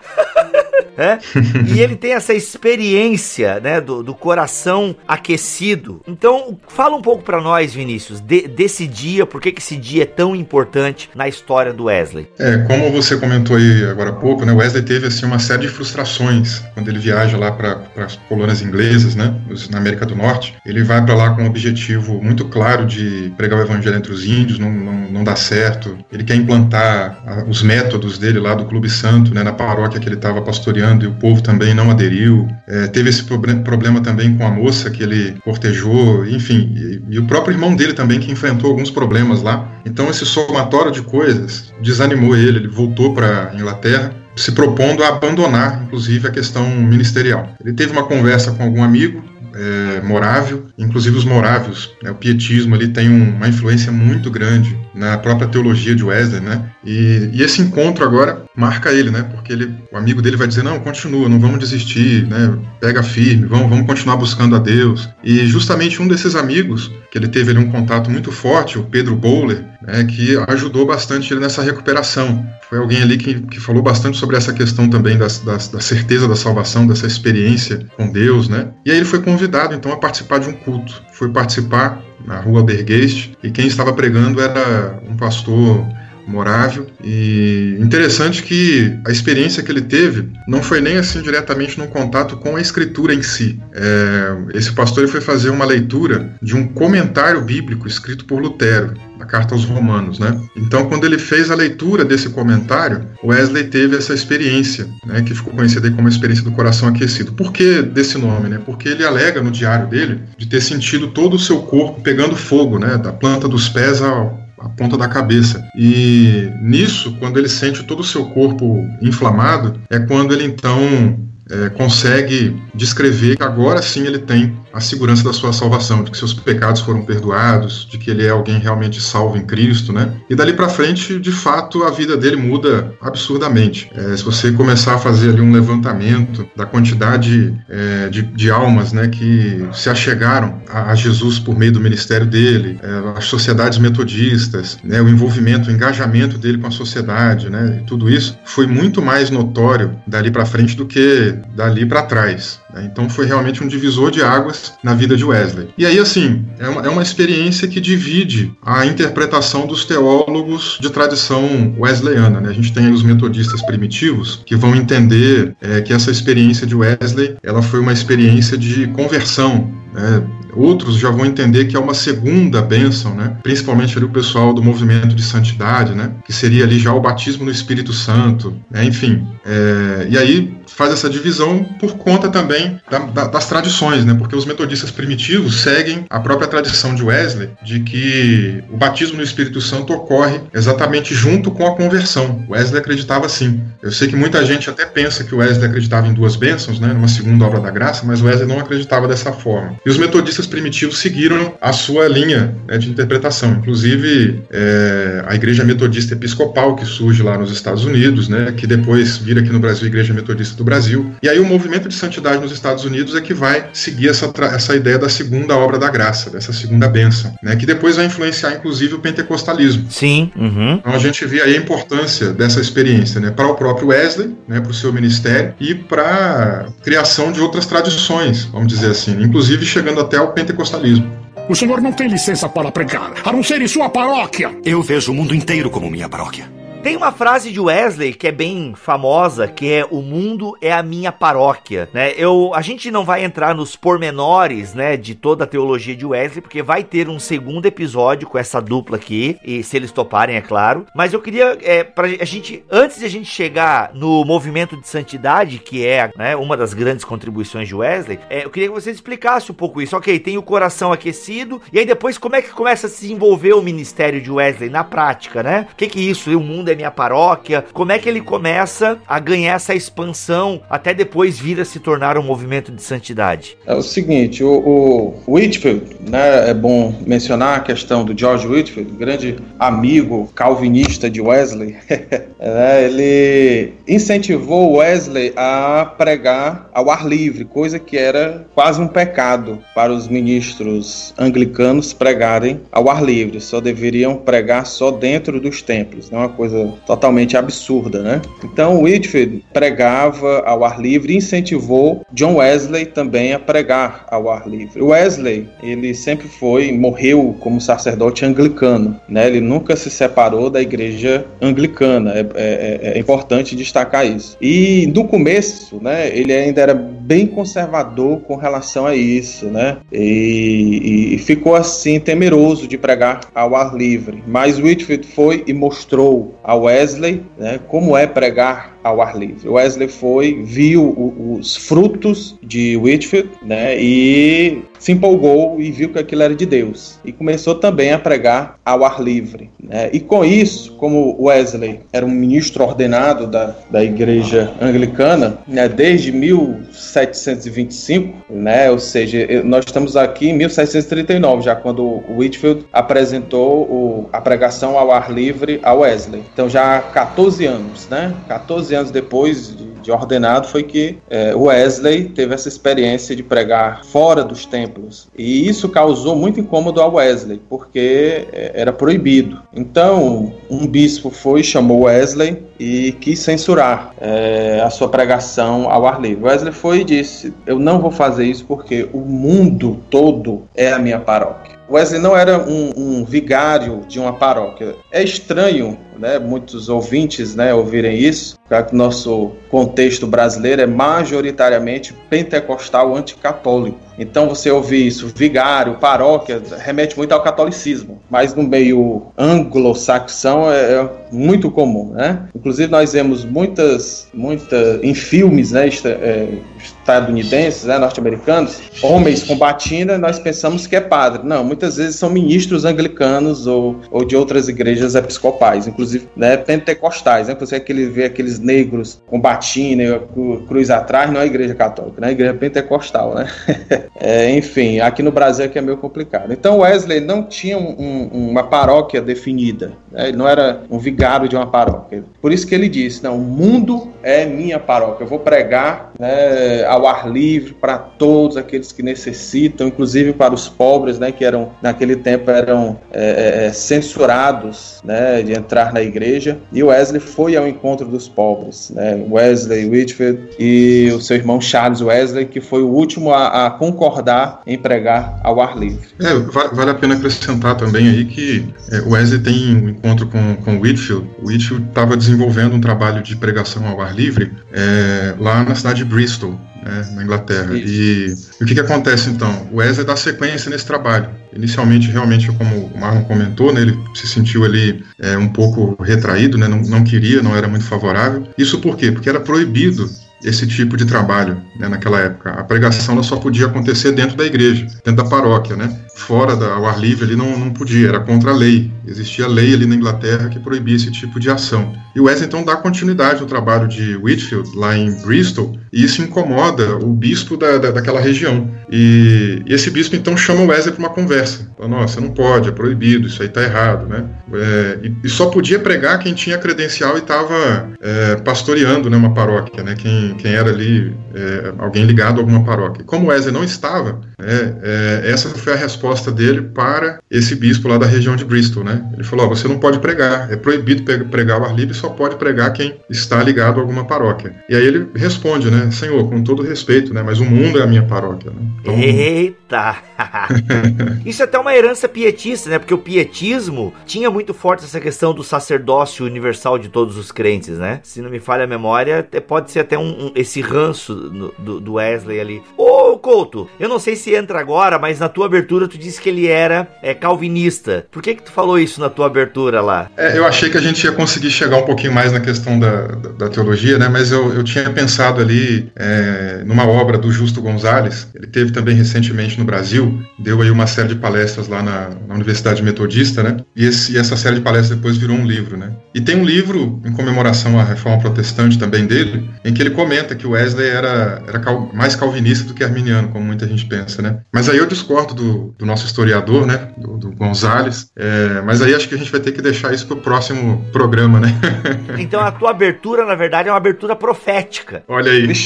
né? e ele tem essa experiência, né, do, do coração aquecido. Então, fala um pouco para nós, Vinícius, de, desse dia, por que, que esse dia é tão importante na história do Wesley? É, como você comentou aí agora há pouco, né, Wesley teve assim uma série de frustrações quando ele viaja lá para as colônias inglesas, né, na América do Norte. Ele vai para lá com um objetivo muito claro de pregar o evangelho entre os índios, não, não, não dá certo. Ele quer implantar os métodos dele lá do Clube Santo, né, na paróquia que ele estava pastoreando, e o povo também não aderiu. É, teve esse problema também com a moça que ele cortejou, enfim, e, e o próprio irmão dele também que enfrentou alguns problemas lá. Então esse somatório de coisas desanimou ele, ele voltou para Inglaterra se propondo a abandonar, inclusive, a questão ministerial. Ele teve uma conversa com algum amigo, é, morável, inclusive os morávios, né, o pietismo ali tem um, uma influência muito grande na própria teologia de Wesley, né? E, e, esse encontro agora marca ele, né? Porque ele, o amigo dele vai dizer não, continua, não vamos desistir, né? Pega firme, vamos, vamos continuar buscando a Deus. E justamente um desses amigos que ele teve ali um contato muito forte, o Pedro Bowler, né? Que ajudou bastante ele nessa recuperação. Foi alguém ali que, que falou bastante sobre essa questão também da certeza da salvação, dessa experiência com Deus, né? E aí ele foi convidado então a participar de um culto. Foi participar na rua Albergueste e quem estava pregando era um pastor morável e interessante que a experiência que ele teve não foi nem assim diretamente no contato com a escritura em si. É, esse pastor foi fazer uma leitura de um comentário bíblico escrito por Lutero a carta aos Romanos, né? Então, quando ele fez a leitura desse comentário, Wesley teve essa experiência, né, que ficou conhecida como a experiência do coração aquecido. Por que desse nome, né? Porque ele alega no diário dele de ter sentido todo o seu corpo pegando fogo, né, da planta dos pés ao a ponta da cabeça. E nisso, quando ele sente todo o seu corpo inflamado, é quando ele então é, consegue descrever que agora sim ele tem a segurança da sua salvação, de que seus pecados foram perdoados, de que ele é alguém realmente salvo em Cristo, né? E dali para frente, de fato, a vida dele muda absurdamente. É, se você começar a fazer ali um levantamento da quantidade é, de, de, almas, né, que se achegaram a, a Jesus por meio do ministério dele, é, as sociedades metodistas, né, o envolvimento, o engajamento dele com a sociedade, né, e tudo isso foi muito mais notório dali para frente do que dali para trás. Né? Então foi realmente um divisor de águas na vida de Wesley. E aí, assim, é uma, é uma experiência que divide a interpretação dos teólogos de tradição wesleyana. Né? A gente tem os metodistas primitivos que vão entender é, que essa experiência de Wesley ela foi uma experiência de conversão. Né? Outros já vão entender que é uma segunda bênção, né? principalmente ali o pessoal do movimento de santidade, né? que seria ali já o batismo no Espírito Santo, né? enfim. É... E aí faz essa divisão por conta também da, da, das tradições, né? porque os metodistas primitivos seguem a própria tradição de Wesley de que o batismo no Espírito Santo ocorre exatamente junto com a conversão. Wesley acreditava assim. Eu sei que muita gente até pensa que Wesley acreditava em duas bênçãos, né? numa segunda obra da graça, mas Wesley não acreditava dessa forma. E os metodistas primitivos seguiram a sua linha né, de interpretação. Inclusive, é, a Igreja Metodista Episcopal, que surge lá nos Estados Unidos, né, que depois vira aqui no Brasil Igreja Metodista do Brasil. E aí o movimento de santidade nos Estados Unidos é que vai seguir essa, essa ideia da segunda obra da graça, dessa segunda bênção, né, que depois vai influenciar, inclusive, o pentecostalismo. Sim. Uhum. Então a gente vê aí a importância dessa experiência né, para o próprio Wesley, né, para o seu ministério e para a criação de outras tradições, vamos dizer assim, inclusive chegando até ao pentecostalismo. O senhor não tem licença para pregar, a não ser em sua paróquia. Eu vejo o mundo inteiro como minha paróquia. Tem uma frase de Wesley que é bem famosa, que é o mundo é a minha paróquia, né? Eu, a gente não vai entrar nos pormenores, né, de toda a teologia de Wesley, porque vai ter um segundo episódio com essa dupla aqui, e se eles toparem, é claro. Mas eu queria, é, pra a gente, antes de a gente chegar no movimento de santidade, que é né, uma das grandes contribuições de Wesley, é, eu queria que você explicasse um pouco isso. Ok, tem o coração aquecido, e aí depois como é que começa a se desenvolver o ministério de Wesley na prática, né? O que que isso? O mundo é minha paróquia? Como é que ele começa a ganhar essa expansão até depois vir a se tornar um movimento de santidade? É o seguinte, o, o Whitfield, né, é bom mencionar a questão do George Whitfield, grande amigo calvinista de Wesley, né, ele incentivou Wesley a pregar ao ar livre, coisa que era quase um pecado para os ministros anglicanos pregarem ao ar livre, só deveriam pregar só dentro dos templos, não é uma coisa coisa totalmente absurda, né? Então Whitfield pregava ao ar livre e incentivou John Wesley também a pregar ao ar livre. Wesley, ele sempre foi, morreu como sacerdote anglicano, né? Ele nunca se separou da igreja anglicana, é, é, é importante destacar isso. E no começo, né, ele ainda era bem conservador com relação a isso, né? E, e, ficou assim temeroso de pregar ao ar livre. Mas Whitfield foi e mostrou a Wesley né, como é pregar ao ar livre. Wesley foi, viu os frutos de Whitfield, né, e se empolgou e viu que aquilo era de Deus e começou também a pregar ao ar livre. Né? E com isso, como Wesley era um ministro ordenado da, da igreja anglicana, né, desde 1725, né, ou seja, nós estamos aqui em 1739, já quando Whitfield apresentou o, a pregação ao ar livre a Wesley. Então já há 14 anos, né? 14 anos depois de de ordenado foi que é, Wesley teve essa experiência de pregar fora dos templos. E isso causou muito incômodo a Wesley, porque é, era proibido. Então, um bispo foi, chamou Wesley e quis censurar é, a sua pregação ao ar livre. Wesley foi e disse: Eu não vou fazer isso porque o mundo todo é a minha paróquia. Wesley não era um, um vigário de uma paróquia. É estranho né, muitos ouvintes né, ouvirem isso, já que nosso contexto brasileiro é majoritariamente pentecostal anticatólico. Então você ouvir isso, vigário, paróquia, remete muito ao catolicismo, mas no meio anglo-saxão é, é, muito comum, né? Inclusive nós vemos muitas, muitas em filmes, né, é, estadunidenses, né, norte-americanos, homens com batina, nós pensamos que é padre. Não, muitas vezes são ministros anglicanos ou, ou de outras igrejas episcopais, inclusive né, pentecostais, né? Você aquele, vê aqueles negros com batina, cruz atrás, não é igreja católica, né? A igreja pentecostal, né? é, enfim, aqui no Brasil é que é meio complicado. Então Wesley não tinha um, um, uma paróquia definida? Ele não era um vigário de uma paróquia. Por isso que ele disse, não, o mundo é minha paróquia, eu vou pregar né, ao ar livre para todos aqueles que necessitam, inclusive para os pobres, né, que eram naquele tempo eram é, é, é censurados né, de entrar na igreja. E Wesley foi ao encontro dos pobres, né, Wesley Whitfield e o seu irmão Charles Wesley, que foi o último a, a concordar em pregar ao ar livre. É, vale a pena acrescentar também aí que é, Wesley tem encontro com, com Whitfield. Whitfield estava desenvolvendo um trabalho de pregação ao ar livre é, lá na cidade de Bristol né, na Inglaterra. E, e, o que, que acontece então? O Wesley dá sequência nesse trabalho. Inicialmente, realmente, como o Marlon comentou, né, ele se sentiu ali é, um pouco retraído, né, não, não queria, não era muito favorável. Isso por quê? Porque era proibido esse tipo de trabalho né, naquela época. A pregação ela só podia acontecer dentro da igreja, dentro da paróquia, né? Fora da, ao ar livre ali não, não podia, era contra a lei. Existia lei ali na Inglaterra que proibia esse tipo de ação. E o Wesley então dá continuidade ao trabalho de Whitfield lá em Bristol e isso incomoda o bispo da, da daquela região. E, e, esse bispo então chama o Wesley para uma conversa. Fala, Nossa, não pode, é proibido, isso aí está errado, né? É, e, e, só podia pregar quem tinha credencial e estava é, pastoreando né, uma paróquia, né? Quem quem, era ali é, alguém ligado a alguma paróquia. Como Wesley não estava, né, é, essa foi a resposta dele para esse bispo lá da região de Bristol. Né? Ele falou: oh, você não pode pregar, é proibido pregar o ar livre, só pode pregar quem está ligado a alguma paróquia. E aí ele responde, né, Senhor, com todo respeito, né, mas o mundo é a minha paróquia. Né? Eita! Isso é até uma herança pietista, né? Porque o pietismo tinha muito forte essa questão do sacerdócio universal de todos os crentes, né? Se não me falha a memória, pode ser até um, um, esse ranço do, do, Wesley ali. Ô, Couto, eu não sei se entra agora, mas na tua abertura tu disse que ele era é, calvinista. Por que que tu falou isso na tua abertura lá? É, eu achei que a gente ia conseguir chegar um pouquinho mais na questão da, da, da teologia, né? Mas eu, eu tinha pensado ali é, numa obra do Justo Gonzalez. Ele teve também recentemente no Brasil, deu aí uma série de palestras lá na, na Universidade Metodista, né? E, esse, e essa série de palestras depois virou um livro, né? E tem um livro em comemoração à Reforma Protestante também dele, em que ele comenta que Wesley era, era cal, mais calvinista do que arminiano, como muita gente pensa, né? Mas aí eu discordo do, do nosso historiador, né? Do, do Gonzales. É, mas aí acho que a gente vai ter que deixar isso para o próximo programa, né? então a tua abertura, na verdade, é uma abertura profética. Olha aí.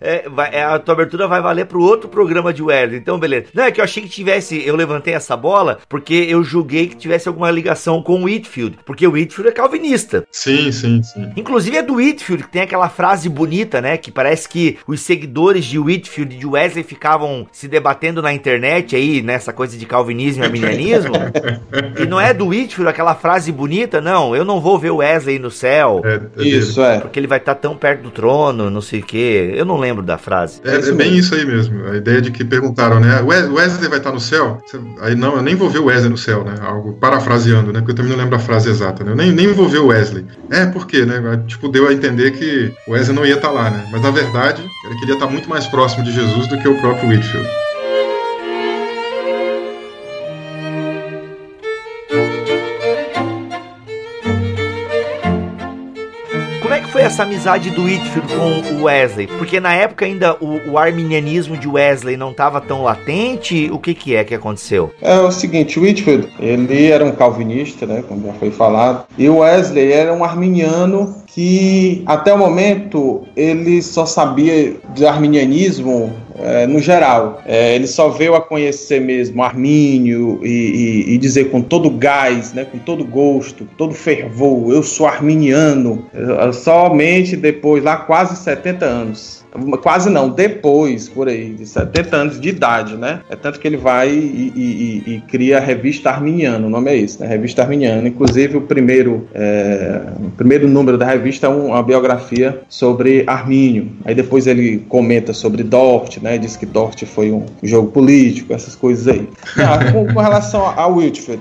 É, vai- é, a tua abertura vai valer pro outro programa de Wesley. Então, beleza. Não, é que eu achei que tivesse. Eu levantei essa bola porque eu julguei que tivesse alguma ligação com o Whitfield. Porque o Whitfield é calvinista. Sim, sim, sim. Inclusive é do Whitfield que tem aquela frase bonita, né? Que parece que os seguidores de Whitfield e de Wesley ficavam se debatendo na internet aí, nessa coisa de calvinismo e arminianismo. e não é do Whitfield aquela frase bonita, não. Eu não vou ver o Wesley no céu. É, é Isso, é. Porque ele vai estar tão perto do trono, não sei o quê. Eu não lembro da frase. É, é bem isso aí mesmo. A ideia de que perguntaram, né? "O Wes- Wesley vai estar no céu? Aí não, eu nem vou ver o Wesley no céu, né? Algo parafraseando, né? Porque eu também não lembro a frase exata, né? Eu nem, nem vou ver o Wesley. É, por quê, né? Tipo, deu a entender que o Wesley não ia estar lá, né? Mas na verdade, ele queria estar muito mais próximo de Jesus do que o próprio Whitfield. Essa amizade do Whitfield com o Wesley? Porque na época ainda o, o arminianismo de Wesley não estava tão latente. O que que é que aconteceu? É o seguinte, o Whitfield, ele era um calvinista, né, como já foi falado, e o Wesley era um arminiano que, até o momento, ele só sabia de arminianismo é, no geral. É, ele só veio a conhecer mesmo Armínio e, e- e dizer com todo gás, né, com todo gosto, todo fervor, eu sou arminiano, é, somente depois, lá quase 70 anos quase não, depois, por aí, de 70 anos de idade, né? É tanto que ele vai e, e, e, e cria a revista Arminiano o nome é esse, né? Revista Arminiano Inclusive, o primeiro, é, o primeiro número da revista é uma biografia sobre Armínio. Aí depois ele comenta sobre Dort, né? Diz que Dort foi um jogo político, essas coisas aí. Com, com, relação a, a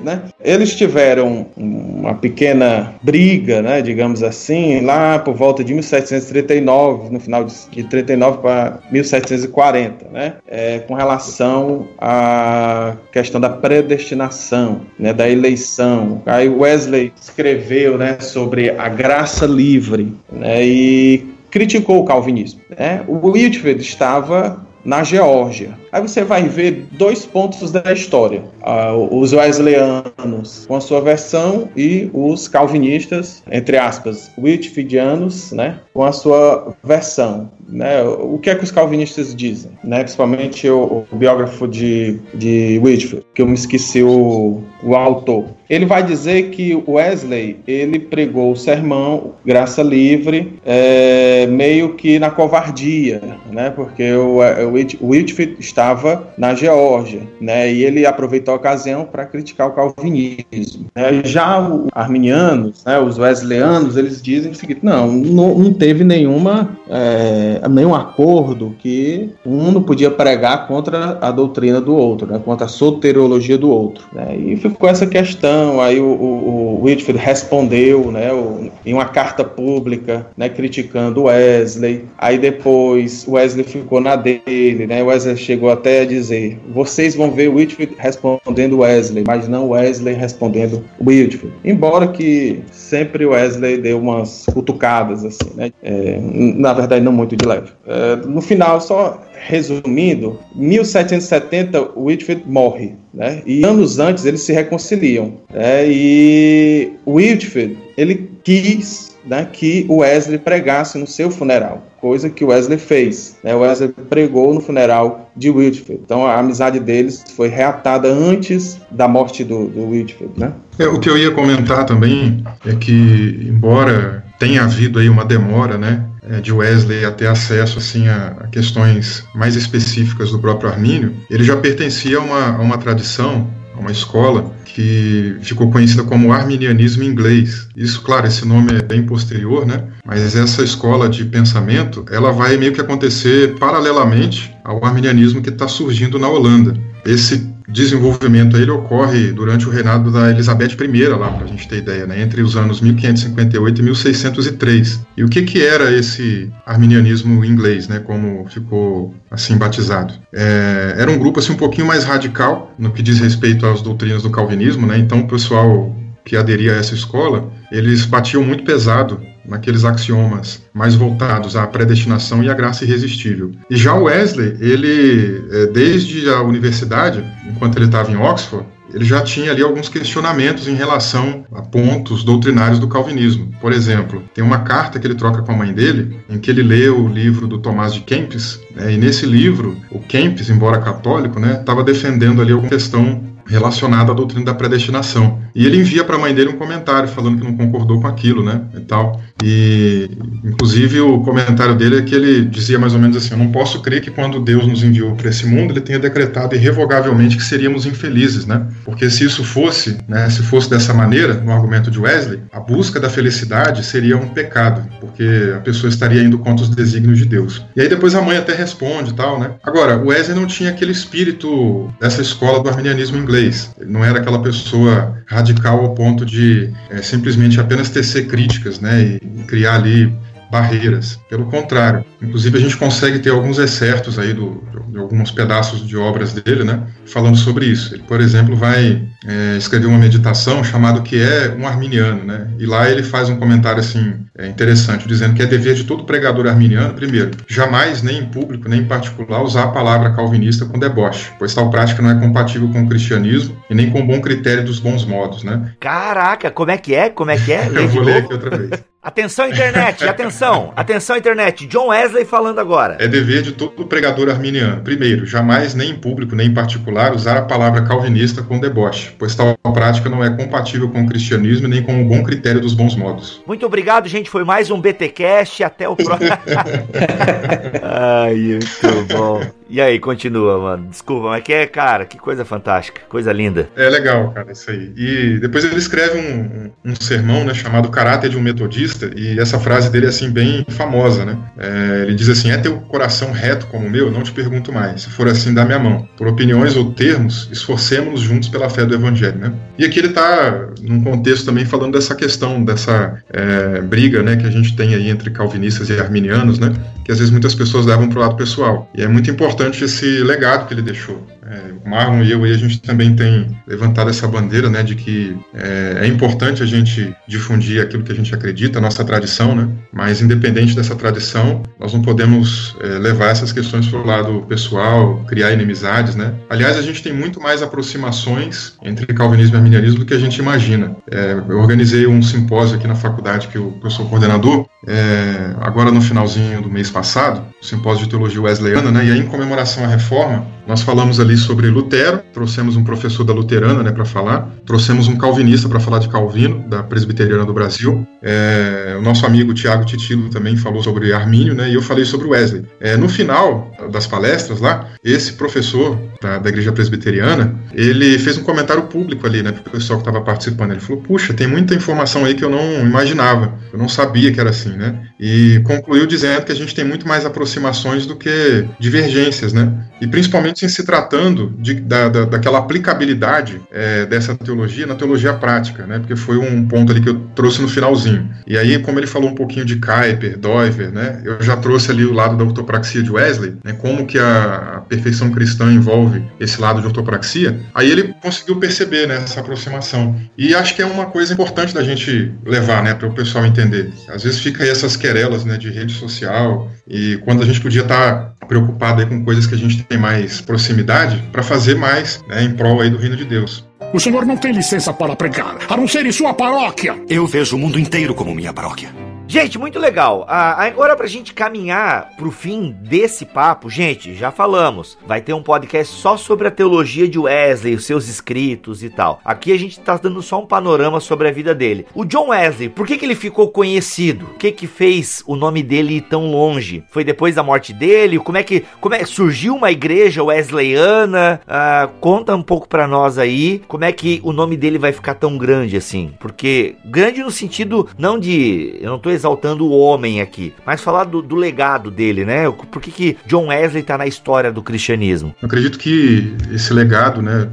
né? Eles tiveram uma pequena briga, né? Digamos assim, lá por volta de 1739, no final de 39 1739 para 1740, né? É, com relação à questão da predestinação, né? Da eleição. Aí Wesley escreveu, né? Sobre a graça livre, né? E criticou o calvinismo. Né? O Whitfield estava na Geórgia. Aí você vai ver dois pontos da história: Ah, os wesleyanos com a sua versão e os calvinistas, entre aspas, Whitfieldianos, né, com a sua versão. Né? O que é que os calvinistas dizem? Né? Principalmente o, o biógrafo de, de Whitfield, que eu me esqueci o, o autor. Ele vai dizer que Wesley ele pregou o sermão graça livre é, meio que na covardia, né? Porque o, o Whit- o Whitfield estava na Geórgia, né? E ele aproveitou a ocasião para criticar o calvinismo. né? Já os arminianos, né? Os wesleyanos, eles dizem o seguinte: não, não, não teve nenhuma é, nenhum acordo que um não podia pregar contra a doutrina do outro, né? Contra a soteriologia do outro. Né? E ficou essa questão. Aí o, o, o Whitfield respondeu, né? o- em uma carta pública, né? Criticando Wesley. Aí depois Wesley ficou na dele, né? Wesley chegou até a dizer: vocês vão ver Whitfield respondendo Wesley, mas não Wesley respondendo Whitfield. Embora que sempre Wesley deu umas cutucadas assim, né? É, na verdade não muito de leve. É, no final, só resumindo, 1770 Whitfield morre, né? E anos antes eles se reconciliam, né? E Whitfield ele quis né, que o Wesley pregasse no seu funeral, coisa que o Wesley fez. Né? O Wesley pregou no funeral de Whitfield. Então a amizade deles foi reatada antes da morte do, do né? É, o que eu ia comentar também é que, embora tenha havido aí uma demora, né, é, de Wesley a ter acesso assim a, a questões mais específicas do próprio Armínio, ele já pertencia a uma, a uma tradição, uma escola que ficou conhecida como arminianismo inglês. Isso, claro, esse nome é bem posterior, né? Mas essa escola de pensamento, ela vai meio que acontecer paralelamente ao arminianismo que está surgindo na Holanda. Esse desenvolvimento ele ocorre durante o reinado da Elizabeth I, lá para a gente ter ideia, né? entre os anos 1558 e 1603. E o que, que era esse arminianismo inglês, né? como ficou assim batizado? É, era um grupo assim um pouquinho mais radical no que diz respeito às doutrinas do calvinismo, né? então o pessoal que aderia a essa escola, eles batiam muito pesado naqueles axiomas mais voltados à predestinação e à graça irresistível. E já o Wesley, ele, eh, desde a universidade, enquanto ele estava em Oxford, ele já tinha ali alguns questionamentos em relação a pontos doutrinários do calvinismo. Por exemplo, tem uma carta que ele troca com a mãe dele, em que ele lê o livro do Tomás de Kempis, né, e nesse livro, o Kempis, embora católico, estava defendendo ali alguma questão relacionada à doutrina da predestinação. E ele envia para a mãe dele um comentário falando que não concordou com aquilo, né, e tal. E inclusive o comentário dele é que ele dizia mais ou menos assim: "Eu não posso crer que quando Deus nos enviou para esse mundo, ele tenha decretado irrevogavelmente que seríamos infelizes, né? Porque se isso fosse, né, se fosse dessa maneira, no argumento de Wesley, a busca da felicidade seria um pecado, porque a pessoa estaria indo contra os desígnios de Deus. E aí depois a mãe até responde, tal, né? Agora, Wesley não tinha aquele espírito dessa escola do arminianismo inglês. Ele não era aquela pessoa radical ao ponto de é, simplesmente apenas tecer críticas, né? E, criar ali barreiras. Pelo contrário, inclusive a gente consegue ter alguns excertos aí do, de alguns pedaços de obras dele, né, falando sobre isso. Ele, por exemplo, vai é, escrever uma meditação chamada que é um arminiano, né, e lá ele faz um comentário assim é, interessante, dizendo que é dever de todo pregador arminiano, primeiro, jamais nem em público nem em particular usar a palavra calvinista com deboche, pois tal prática não é compatível com o cristianismo e nem com o bom critério dos bons modos, né. Caraca, como é que é? Como é que é? Eu vou ler aqui outra vez. Atenção, internet, atenção, atenção, internet. John Wesley falando agora. É dever de todo pregador arminiano, primeiro, jamais nem em público nem em particular usar a palavra calvinista com deboche, pois tal prática não é compatível com o cristianismo e nem com o bom critério dos bons modos. Muito obrigado, gente. Foi mais um BTcast. Até o próximo. Ai, muito bom. E aí, continua, mano. Desculpa, mas que é, cara, que coisa fantástica, coisa linda. É legal, cara, isso aí. E depois ele escreve um, um, um sermão, né, chamado Caráter de um Metodista, e essa frase dele é, assim, bem famosa, né? É, ele diz assim, é teu coração reto como o meu? Não te pergunto mais. Se for assim, dá minha mão. Por opiniões ou termos, esforcemos-nos juntos pela fé do Evangelho, né? E aqui ele tá, num contexto também, falando dessa questão, dessa é, briga, né, que a gente tem aí entre calvinistas e arminianos, né? Que às vezes muitas pessoas levam pro lado pessoal. E é muito importante esse legado que ele deixou. É, o Marlon e eu aí, a gente também tem levantado essa bandeira, né, de que é, é, importante a gente difundir aquilo que a gente acredita, a nossa tradição, né, mas independente dessa tradição, nós não podemos é, levar essas questões para o lado pessoal, criar inimizades, né. Aliás, a gente tem muito mais aproximações entre calvinismo e arminianismo do que a gente imagina. É, eu organizei um simpósio aqui na faculdade que eu, que eu sou coordenador, é, agora no finalzinho do mês passado, o simpósio de teologia wesleyana, né, e aí em comemoração à reforma, nós falamos ali sobre Lutero, trouxemos um professor da luterana né, para falar, trouxemos um calvinista para falar de Calvino, da presbiteriana do Brasil. É, o nosso amigo Tiago Titilo também falou sobre Armínio, né, e eu falei sobre Wesley. É, no final das palestras lá, esse professor da, da igreja presbiteriana, ele fez um comentário público ali, né, para o pessoal que estava participando. Ele falou: Puxa, tem muita informação aí que eu não imaginava, eu não sabia que era assim, né? E concluiu dizendo que a gente tem muito mais aproximações do que divergências, né? E principalmente em se tratando de, da, da, daquela aplicabilidade é, dessa teologia na teologia prática, né? Porque foi um ponto ali que eu trouxe no finalzinho. E aí, como ele falou um pouquinho de Kuyper, Doiver, né? Eu já trouxe ali o lado da ortopraxia de Wesley, né? Como que a, a perfeição cristã envolve esse lado de ortopraxia. Aí ele conseguiu perceber né, essa aproximação. E acho que é uma coisa importante da gente levar, né? Para o pessoal entender. Às vezes fica aí essas querelas, né? De rede social e quando a gente podia estar preocupado aí com coisas que a gente tem mais proximidade para fazer mais né, em prol aí do reino de Deus. O senhor não tem licença para pregar, a não ser em sua paróquia. Eu vejo o mundo inteiro como minha paróquia. Gente, muito legal. Ah, agora pra gente caminhar pro fim desse papo, gente, já falamos. Vai ter um podcast só sobre a teologia de Wesley, os seus escritos e tal. Aqui a gente tá dando só um panorama sobre a vida dele. O John Wesley, por que, que ele ficou conhecido? O que que fez o nome dele ir tão longe? Foi depois da morte dele? Como é que como é, surgiu uma igreja wesleyana? Ah, conta um pouco pra nós aí como é que o nome dele vai ficar tão grande assim. Porque grande no sentido não de. Eu não tô exaltando o homem aqui, mas falar do, do legado dele, né? Por que, que John Wesley tá na história do cristianismo? Eu acredito que esse legado, né,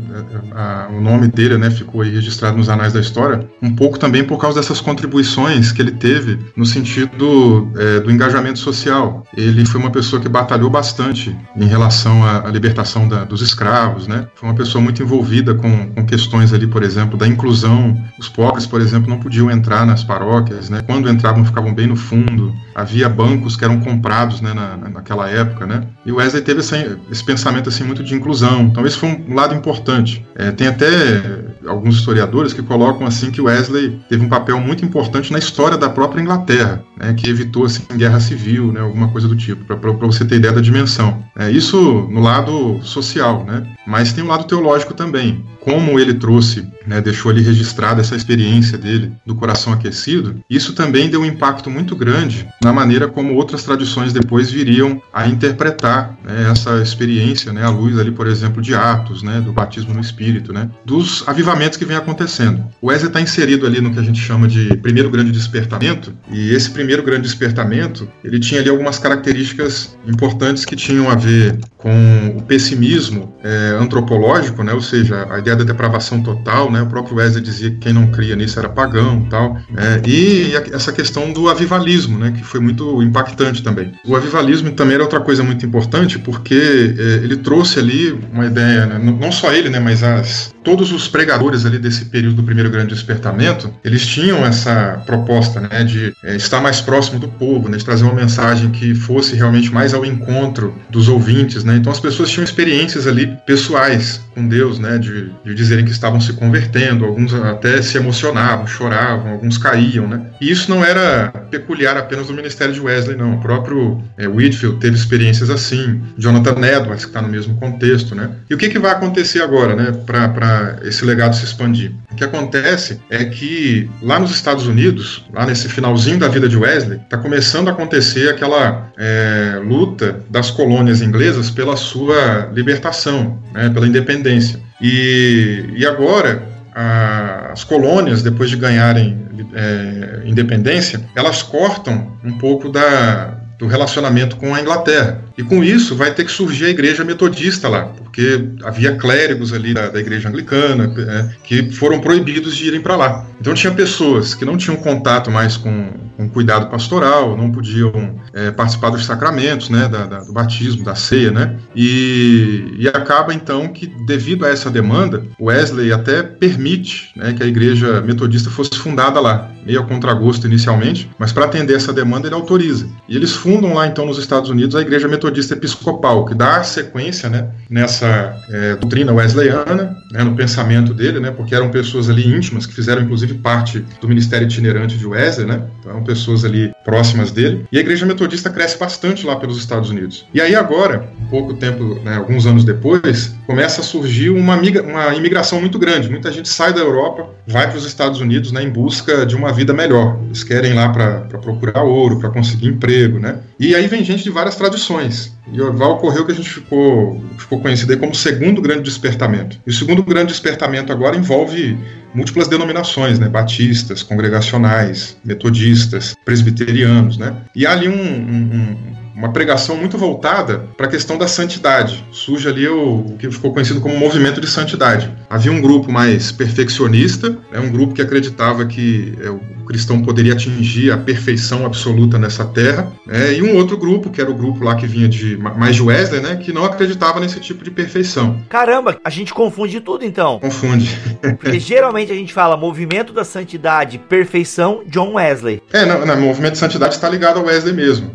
a- a- o nome dele, né, ficou registrado nos anais da história, um pouco também por causa dessas contribuições que ele teve no sentido é, do engajamento social. Ele foi uma pessoa que batalhou bastante em relação à, à libertação da- dos escravos, né? Foi uma pessoa muito envolvida com, com questões ali, por exemplo, da inclusão. Os pobres, por exemplo, não podiam entrar nas paróquias, né? Quando entravam, ficavam bem no fundo. Havia bancos que eram comprados né, na, naquela época, né? E o Wesley teve essa, esse pensamento assim muito de inclusão. Então esse foi um lado importante. É, tem até alguns historiadores que colocam assim que Wesley teve um papel muito importante na história da própria Inglaterra, né, que evitou assim guerra civil, né, alguma coisa do tipo, para você ter ideia da dimensão. É, isso no lado social, né? Mas tem um lado teológico também. Como ele trouxe, né, deixou ali registrada essa experiência dele do coração aquecido, isso também deu um impacto muito grande na maneira como outras tradições depois viriam a interpretar né, essa experiência, né, à luz ali, por exemplo, de Atos, né, do batismo no Espírito, né, dos avivamentos que vem acontecendo. O Wesley está inserido ali no que a gente chama de primeiro grande despertamento, e esse primeiro grande despertamento, ele tinha ali algumas características importantes que tinham a ver com o pessimismo é, antropológico, né, ou seja, a ideia da depravação total, né? O próprio Wesley dizia que quem não cria nisso era pagão, tal. É, e essa questão do avivalismo, né? Que foi muito impactante também. O avivalismo também era outra coisa muito importante porque é, ele trouxe ali uma ideia, né? não só ele, né? Mas as todos os pregadores ali desse período do primeiro grande despertamento, eles tinham essa proposta, né? De é, estar mais próximo do povo, né? De trazer uma mensagem que fosse realmente mais ao encontro dos ouvintes, né? Então as pessoas tinham experiências ali pessoais com Deus, né? De, de dizerem que estavam se convertendo, alguns até se emocionavam, choravam, alguns caíam, né? E isso não era peculiar apenas do ministério de Wesley, não. O próprio é, Whitfield teve experiências assim, Jonathan Edwards, que está no mesmo contexto, né? E o que, que vai acontecer agora, né, para esse legado se expandir? O que acontece é que lá nos Estados Unidos, lá nesse finalzinho da vida de Wesley, está começando a acontecer aquela é, luta das colônias inglesas pela sua libertação, né, pela independência. E, e agora, as colônias, depois de ganharem é, independência, elas cortam um pouco da, do relacionamento com a Inglaterra. E com isso vai ter que surgir a igreja metodista lá, porque havia clérigos ali da, da igreja anglicana é, que foram proibidos de irem para lá. Então tinha pessoas que não tinham contato mais com, com cuidado pastoral, não podiam é, participar dos sacramentos, né, da, da, do batismo, da ceia, né, e, e acaba então que devido a essa demanda, Wesley até permite né, que a igreja metodista fosse fundada lá, meio a contragosto inicialmente, mas para atender essa demanda ele autoriza. E eles fundam lá então nos Estados Unidos a igreja metodista episcopal, que dá sequência né, nessa é, doutrina wesleyana, né, no pensamento dele, né, porque eram pessoas ali íntimas, que fizeram inclusive parte do ministério itinerante de Wesley, né, então eram pessoas ali próximas dele. E a igreja metodista cresce bastante lá pelos Estados Unidos. E aí agora, pouco tempo, né, alguns anos depois, começa a surgir uma, uma imigração muito grande. Muita gente sai da Europa, vai para os Estados Unidos né, em busca de uma vida melhor. Eles querem ir lá para procurar ouro, para conseguir emprego, né? E aí vem gente de várias tradições. E vai ocorrer o que a gente ficou, ficou conhecido como segundo grande despertamento. E o segundo grande despertamento agora envolve múltiplas denominações, né? Batistas, congregacionais, metodistas, presbiterianos, né? E há ali um, um, uma pregação muito voltada para a questão da santidade. Surge ali o, o, que ficou conhecido como movimento de santidade. Havia um grupo mais perfeccionista, né, um grupo que acreditava que é, o cristão poderia atingir a perfeição absoluta nessa terra, né, e um outro grupo, que era o grupo lá que vinha de mais de Wesley, né, que não acreditava nesse tipo de perfeição. Caramba, a gente confunde tudo então. Confunde. Porque geralmente a gente fala movimento da santidade, perfeição, John Wesley. É, não, não, o movimento de santidade está ligado ao Wesley mesmo.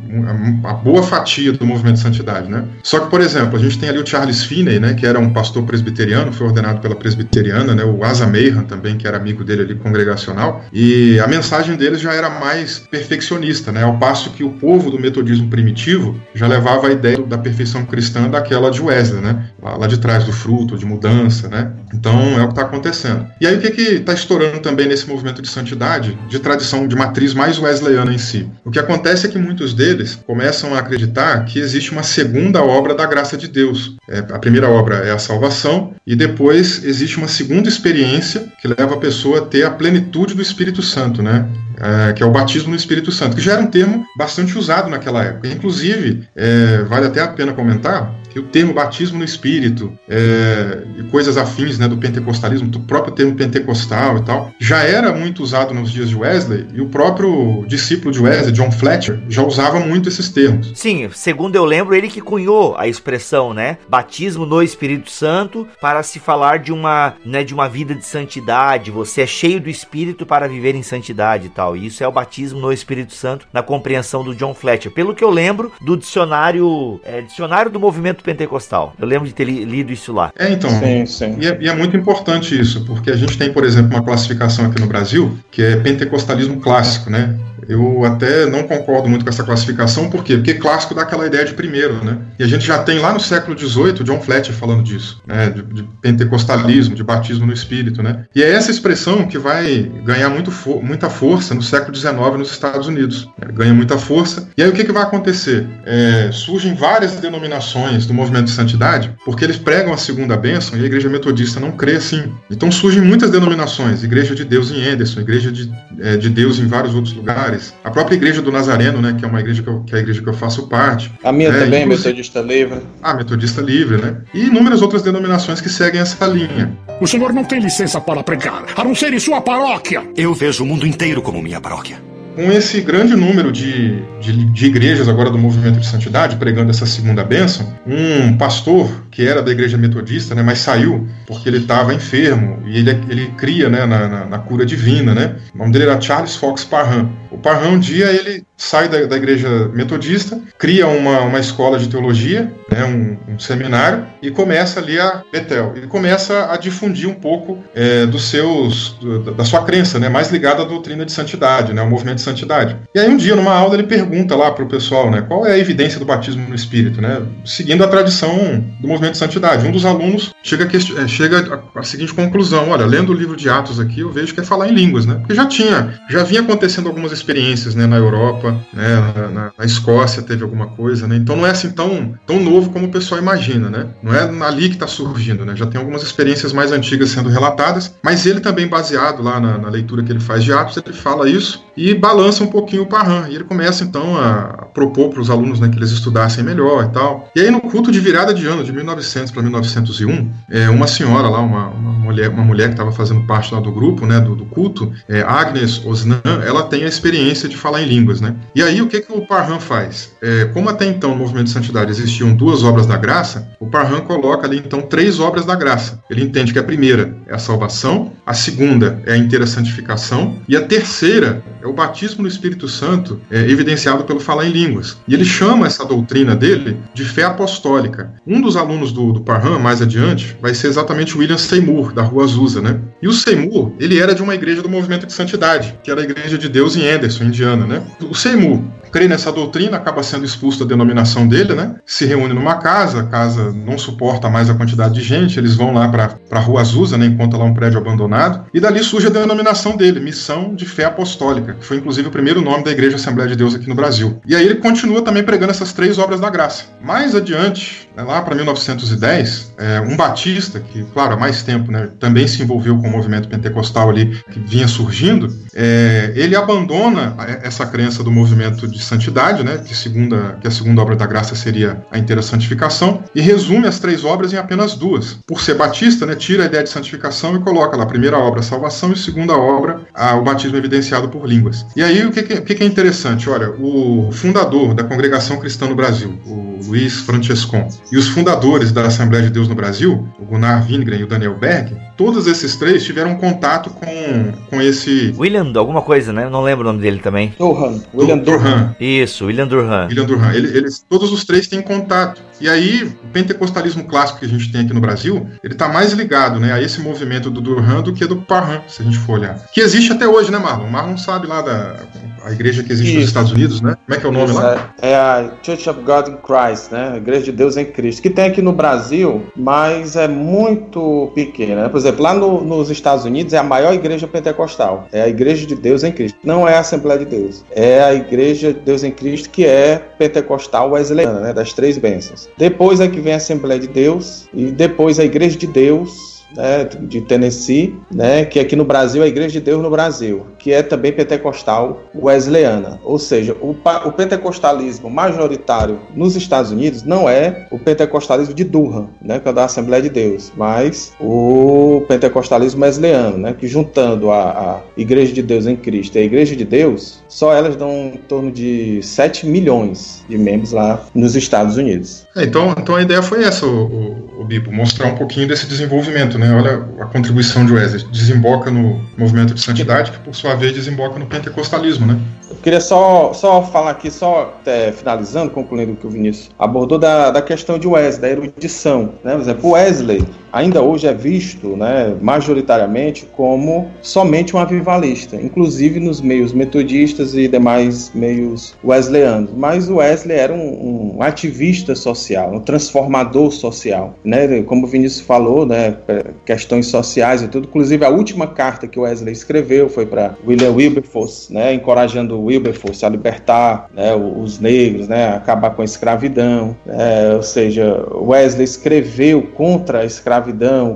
A, boa fatia do movimento de santidade, né? Só que, por exemplo, a gente tem ali o Charles Finney, né, que era um pastor presbiteriano, foi ordenado pela presbiteriana, né, o Asa Mayhan também, que era amigo dele ali congregacional, e a mensagem deles já era mais perfeccionista, né, ao passo que o povo do metodismo primitivo já levava a ideia da perfeição cristã daquela de Wesley, né, lá, lá de trás do fruto, de mudança, né, então é o que está acontecendo. E aí o que está estourando também nesse movimento de santidade, de tradição de matriz mais wesleyana em si? O que acontece é que muitos deles começam a acreditar que existe uma segunda obra da graça de Deus. É, a primeira obra é a salvação, e depois existe uma segunda experiência que leva a pessoa a ter a plenitude do Espírito Santo, né? É, que é o batismo no Espírito Santo, que já era um termo bastante usado naquela época. Inclusive, é, vale até a pena comentar que o termo batismo no Espírito é, e coisas afins né, do pentecostalismo, do próprio termo pentecostal e tal, já era muito usado nos dias de Wesley e o próprio discípulo de Wesley, John Fletcher, já usava muito esses termos. Sim, segundo eu lembro, ele que cunhou a expressão, né? Batismo no Espírito Santo para se falar de uma, né, de uma vida de santidade. Você é cheio do Espírito para viver em santidade e tal. E isso é o batismo no Espírito Santo na compreensão do John Fletcher. Pelo que eu lembro do dicionário, é, dicionário do movimento pentecostal. Eu lembro de ter li- lido isso lá. É, então. Sim, sim. E é, e é muito importante isso, porque a gente tem, por exemplo, uma classificação aqui no Brasil que é pentecostalismo clássico, né? Eu até não concordo muito com essa classificação, por quê? Porque clássico dá aquela ideia de primeiro, né? E a gente já tem lá no século XVIII John Fletcher falando disso, né? De, de pentecostalismo, de batismo no Espírito, né? E é essa expressão que vai ganhar muito fo- muita força no século XIX nos Estados Unidos. né? Ganha muita força. E aí o que, que vai acontecer? É, surgem várias denominações do movimento de santidade, porque eles pregam a segunda bênção e a igreja metodista não crê assim. Então surgem muitas denominações, Igreja de Deus em Anderson, Igreja de, é, de Deus em vários outros lugares, a própria Igreja do Nazareno, né, que é uma igreja que, eu- que é a igreja que eu faço parte, A minha É, também, inclusive- Metodista Livre. a Metodista Livre, né, e inúmeras outras denominações que seguem essa linha. O senhor não tem licença para pregar, a não ser em sua paróquia. Eu vejo o mundo inteiro como minha paróquia. Com esse grande número de, de, de igrejas agora do movimento de santidade, pregando essa segunda bênção, um pastor que era da igreja metodista, né, mas saiu porque ele estava enfermo e ele, ele cria né, na, na, na cura divina. Né? O nome dele era Charles Fox Parham. O Parham, um dia, ele sai da, da igreja metodista, cria uma, uma escola de teologia, né, um, um seminário, e começa ali a Betel. Ele começa a difundir um pouco é, dos seus, da sua crença, né, mais ligada à doutrina de santidade, né, ao movimento de santidade. E aí um dia, numa aula, ele pergunta lá para o pessoal, né, qual é a evidência do batismo no Espírito, né, seguindo a tradição do movimento de santidade. Um dos alunos chega, a é, chega à seguinte conclusão, olha, lendo o livro de Atos aqui, eu vejo que é falar em línguas, né, porque já tinha, já vinha acontecendo algumas experiências, né, na Europa, né, na, na- na Escócia teve alguma coisa, né, então não é assim tão, tão novo como o pessoal imagina, né, não é ali que está surgindo, né, já tem algumas experiências mais antigas sendo relatadas, mas ele também baseado lá na, na leitura que ele faz de Atos, ele fala isso e balança um pouquinho o Parham, e ele começa então a propor para os alunos né, que eles estudassem melhor e tal. E aí no culto de virada de ano, de 1900 para 1901, é, uma senhora lá, uma, uma mulher, uma mulher que estava fazendo parte lá do grupo, né, do, do culto, é, Agnes Osnan, ela tem a experiência de falar em línguas, né? E aí o que que o Parham faz? É, como até então no movimento de santidade existiam duas obras da graça, o Parham coloca ali então três obras da graça. Ele entende que a primeira é a salvação, a segunda é a inteira santificação e a terceira é o batismo no Espírito Santo, é, evidenciado pelo falar em línguas. E ele chama essa doutrina dele de fé apostólica. Um dos alunos do, do Parham, mais adiante, vai ser exatamente William Seymour, da Rua Azusa, né? E o Seymour, ele era de uma igreja do movimento de santidade, que era a Igreja de Deus em Anderson, Indiana, né? O Seymour crê nessa doutrina, acaba sendo expulso da denominação dele, né? Se reúne numa casa, a casa não suporta mais a quantidade de gente, eles vão lá para a Rua Azusa, né? Encontra lá um prédio abandonado, e dali surge a denominação dele, Missão de Fé Apostólica, que foi inclusive o primeiro nome da Igreja Assembleia de Deus aqui no Brasil. E aí ele continua também pregando essas três obras da graça. Mais adiante, lá para 1910, é, um batista, que, claro, há mais tempo, né, também se envolveu com o movimento pentecostal ali, que vinha surgindo, é, ele abandona a- essa crença do movimento de santidade, né, que, segunda, que a segunda obra da graça seria a inteira santificação, e resume as três obras em apenas duas. Por ser batista, né, tira a ideia de santificação e coloca lá a primeira obra, a salvação, e segunda obra, a- o batismo evidenciado por línguas. E aí, o que, que que é interessante? Olha, o fundador da Congregação Cristã no Brasil, o Luiz Francescon, e os fundadores da Assembleia de Deus no Brasil, o Gunnar Wingren e o Daniel Berg, todos esses três tiveram contato com, com esse William, alguma coisa, né? Não lembro o nome dele também. Durham. William Durham. Durham. Isso, William Durham. William Durham. Ele- eles, todos os três têm contato. E aí, o pentecostalismo clássico que a gente tem aqui no Brasil, ele está mais ligado né, a esse movimento do Durham do que do Parham, se a gente for olhar. Que existe até hoje, né, Marlon? O Marlon sabe lá da a igreja que existe nos Isso. Estados Unidos, né? Como é que é o nome Isso, lá? É, é a Church of God in Christ, né? A Igreja de Deus em Cristo, que tem aqui no Brasil, mas é muito pequena. né? Por exemplo, lá no- nos Estados Unidos é a maior igreja pentecostal. É a Igreja de Deus em Cristo. Não é a Assembleia de Deus. É a Igreja de Deus em Cristo que é pentecostal wesleyana, né? Das três bênçãos. Depois é que vem a Assembleia de Deus e depois a Igreja de Deus né, de Tennessee, né, que aqui no Brasil é a Igreja de Deus no Brasil, que é também pentecostal wesleyana. Ou seja, o, o pentecostalismo majoritário nos Estados Unidos não é o pentecostalismo de Durham, né, que é da Assembleia de Deus, mas o pentecostalismo wesleyano, né, que juntando a, a Igreja de Deus em Cristo e a Igreja de Deus, só elas dão em torno de 7 milhões de membros lá nos Estados Unidos. É, então, então a ideia foi essa, o, o, o Bibo, mostrar um pouquinho desse desenvolvimento, né? Olha a contribuição de Wesley, desemboca no movimento de santidade, que por sua vez desemboca no pentecostalismo, né? Eu queria só, só falar aqui, só é, finalizando, concluindo o que o Vinícius abordou da, da questão de Wesley, da erudição. Né? Por exemplo, Wesley ainda hoje é visto né, majoritariamente como somente um avivalista, inclusive nos meios metodistas e demais meios wesleyanos. Mas Wesley era um, um ativista social, um transformador social. Né? Como o Vinícius falou, né, questões sociais e tudo. Inclusive, a última carta que Wesley escreveu foi para William Wilberforce, né, encorajando Wilberforce a libertar né, os negros, né, acabar com a escravidão. É, ou seja, Wesley escreveu contra a escravidão,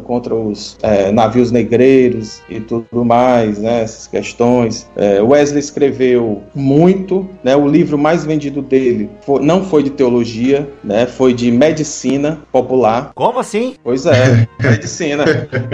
contra os é, navios negreiros e tudo mais, né, essas questões. É, Wesley escreveu muito, né, o livro mais vendido dele foi, não foi de teologia, né, foi de medicina popular. Como assim? Pois é, medicina.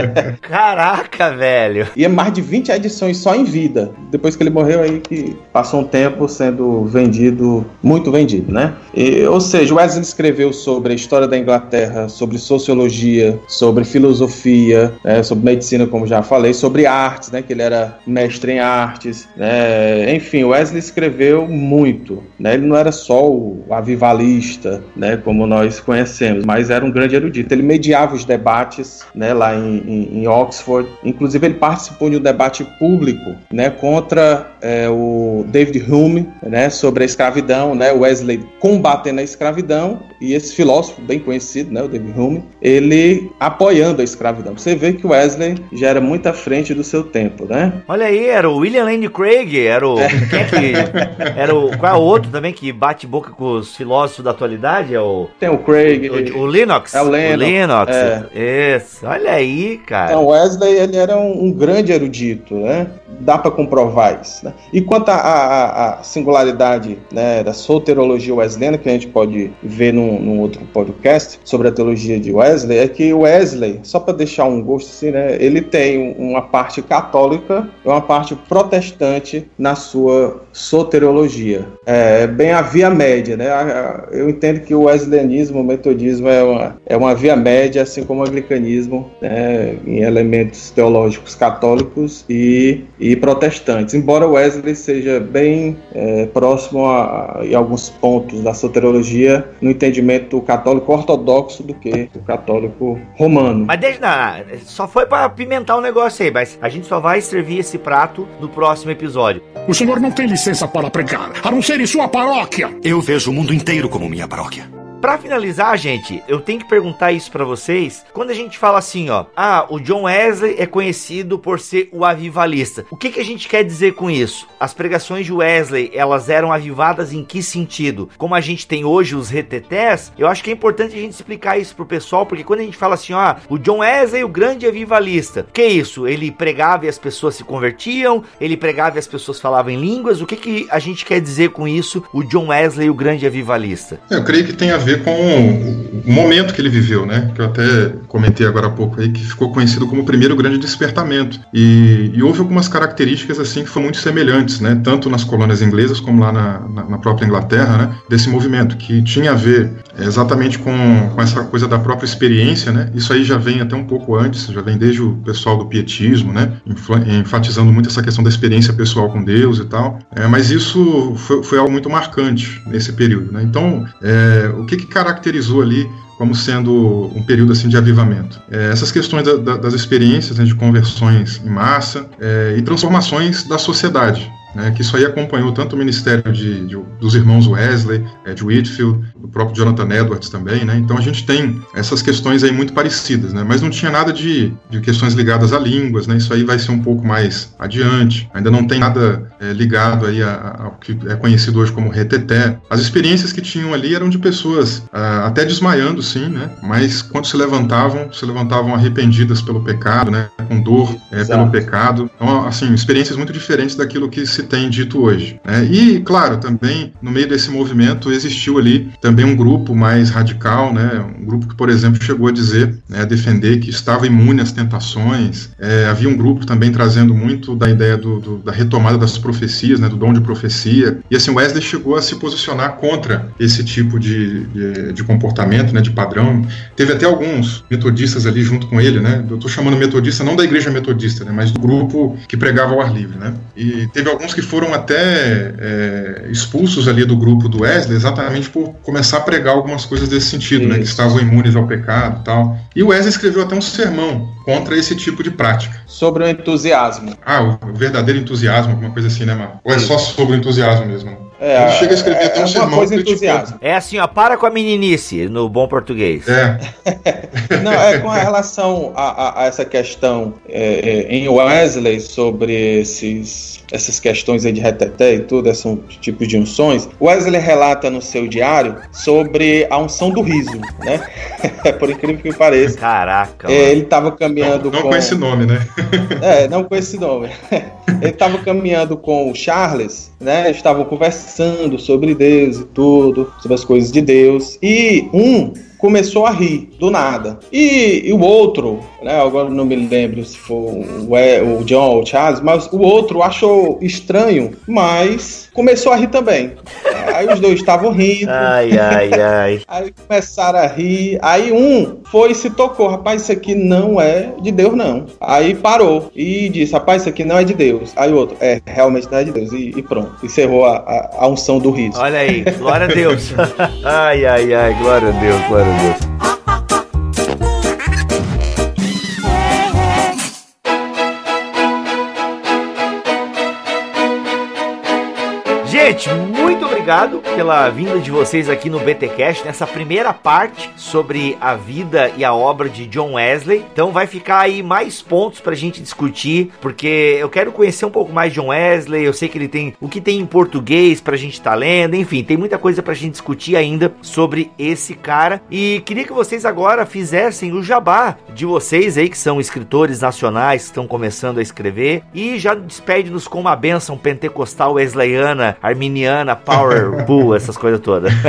Caraca, velho. E é mais de 20 edições só em vida. Depois que ele morreu aí que passou um tempo sendo vendido, muito vendido, né? E, ou seja, Wesley escreveu sobre a história da Inglaterra, sobre sociologia, sobre filosofia, né, sobre medicina, como já falei, sobre artes, né? Que ele era mestre em artes, né? Enfim, Wesley escreveu muito, né? Ele não era só o avivalista, né? Como nós conhecemos, mas era um grande erudito. Ele mediava os debates, né? Lá em, em, em Oxford. Inclusive, ele participou de um debate público, né? Contra é, o David Hume, né, sobre a escravidão, né, Wesley combatendo a escravidão e esse filósofo bem conhecido, né, o David Hume, ele apoiando a escravidão. Você vê que Wesley já era muito à frente do seu tempo, né? Olha aí, era o William Lane Craig, era o quem é que era o qual é o outro também que bate boca com os filósofos da atualidade? É o tem o Craig, o, o Linux, é o Lennox, o Linux, é. Isso. Olha aí, cara. Então Wesley ele era um, um grande erudito, né? Dá para comprovar isso. Né? E quanto à singularidade né, da soterologia wesleyana, que a gente pode ver num, num, outro podcast sobre a teologia de Wesley, é que Wesley, só para deixar um gosto assim, né, ele tem uma parte católica e uma parte protestante na sua soteriologia. É bem a via média, né? Eu entendo que o wesleyanismo, o metodismo é uma, é uma via média, assim como o anglicanismo, né, em elementos teológicos católicos e, e protestantes. Embora Wesley seja bem é, próximo a, a, em alguns pontos da soteriologia no entendimento católico ortodoxo do que o católico romano. Mas deixa, não, só foi para apimentar o negócio aí, mas a gente só vai servir esse prato no próximo episódio. O senhor não tem licença para pregar, a não ser em sua paróquia. Eu vejo o mundo inteiro como minha paróquia. Pra finalizar, gente, eu tenho que perguntar isso para vocês. Quando a gente fala assim, ó, ah, o John Wesley é conhecido por ser o avivalista. O que, que a gente quer dizer com isso? As pregações de Wesley, elas eram avivadas em que sentido? Como a gente tem hoje os retetés, eu acho que é importante a gente explicar isso pro pessoal, porque quando a gente fala assim, ó, o John Wesley, o grande avivalista, que isso? Ele pregava e as pessoas se convertiam, ele pregava e as pessoas falavam em línguas. O que, que a gente quer dizer com isso, o John Wesley, o grande avivalista? Eu creio que tem a ver ver com o momento que ele viveu, né? Que eu até comentei agora há pouco aí, que ficou conhecido como o primeiro grande despertamento. E, e houve algumas características assim que foram muito semelhantes, né? Tanto nas colônias inglesas como lá na, na, na própria Inglaterra, né? Desse movimento, que tinha a ver exatamente com, com essa coisa da própria experiência, né? Isso aí já vem até um pouco antes, já vem desde o pessoal do pietismo, né? Enfatizando muito essa questão da experiência pessoal com Deus e tal. É, mas isso foi, foi algo muito marcante nesse período, né? Então, é, o que que caracterizou ali como sendo um período assim de avivamento. É, essas questões da, da, das experiências né, de conversões em massa é, e transformações da sociedade. Né, que isso aí acompanhou tanto o ministério de, de dos irmãos Wesley, é, de Whitfield, do próprio Jonathan Edwards também, né, então a gente tem essas questões aí muito parecidas, né, mas não tinha nada de, de questões ligadas a línguas, né, isso aí vai ser um pouco mais adiante, ainda não tem nada é, ligado aí ao que é conhecido hoje como reteté. As experiências que tinham ali eram de pessoas ah, até desmaiando, sim, né, mas quando se levantavam, se levantavam arrependidas pelo pecado, né, com dor é, pelo pecado, então, assim, experiências muito diferentes daquilo que se tem dito hoje. Né? E, claro, também no meio desse movimento existiu ali também um grupo mais radical, né? um grupo que, por exemplo, chegou a dizer, né, a defender que estava imune às tentações. É, havia um grupo também trazendo muito da ideia do, do, da retomada das profecias, né, do dom de profecia. E assim, Wesley chegou a se posicionar contra esse tipo de, de, de comportamento, né, de padrão. Teve até alguns metodistas ali junto com ele, né? Eu estou chamando metodista não da igreja metodista, né, mas do grupo que pregava ao ar livre, né? E teve alguns que foram até é, expulsos ali do grupo do Wesley exatamente por começar a pregar algumas coisas desse sentido, né? Que estavam imunes ao pecado e tal. E o Wesley escreveu até um sermão contra esse tipo de prática. Sobre o entusiasmo. Ah, o verdadeiro entusiasmo, alguma coisa assim, né, mano? Ou é só sobre o entusiasmo mesmo? É, Ele chega a escrever é, até um é sermão uma coisa criticando. entusiasmo. É assim, ó, para com a meninice, no bom português. É, Não, é com relação a, a- a essa questão é, é, em Wesley sobre esses, essas questões aí de reteté e tudo, esses tipos de unções. Wesley relata no seu diário sobre a unção do riso, né? Por incrível que pareça. Caraca, É, ele estava caminhando não com. com esse nome, né? É, não com esse nome. Ele estava caminhando com o Charles, né? Eles estavam conversando sobre Deus e tudo, sobre as coisas de Deus. E um começou a rir do nada. E, e o outro, né? Agora não me lembro se foi o, o John ou o Charles, mas o outro achou estranho, mas começou a rir também. Aí os dois estavam rindo. Ai, ai, ai. Aí começaram a rir. Aí um foi e se tocou. Rapaz, isso aqui não é de Deus, não. Aí parou e disse: Rapaz, isso aqui não é de Deus. Aí o outro: É, realmente não é de Deus. E, e pronto. Encerrou a, a, a unção do riso. Olha aí, glória a Deus. Ai, ai, ai, glória a Deus, glória a Deus. Gente, muito obrigado pela vinda de vocês aqui no BTcast nessa primeira parte sobre a vida e a obra de John Wesley. Então vai ficar aí mais pontos pra gente discutir, porque eu quero conhecer um pouco mais de John Wesley. Eu sei que ele tem o que tem em português pra gente estar lendo, enfim, tem muita coisa pra gente discutir ainda sobre esse cara. E queria que vocês agora fizessem o jabá de vocês aí que são escritores nacionais que estão começando a escrever e já despede-nos com uma bênção pentecostal wesleyana, arminiana, power, bull, essas coisas todas.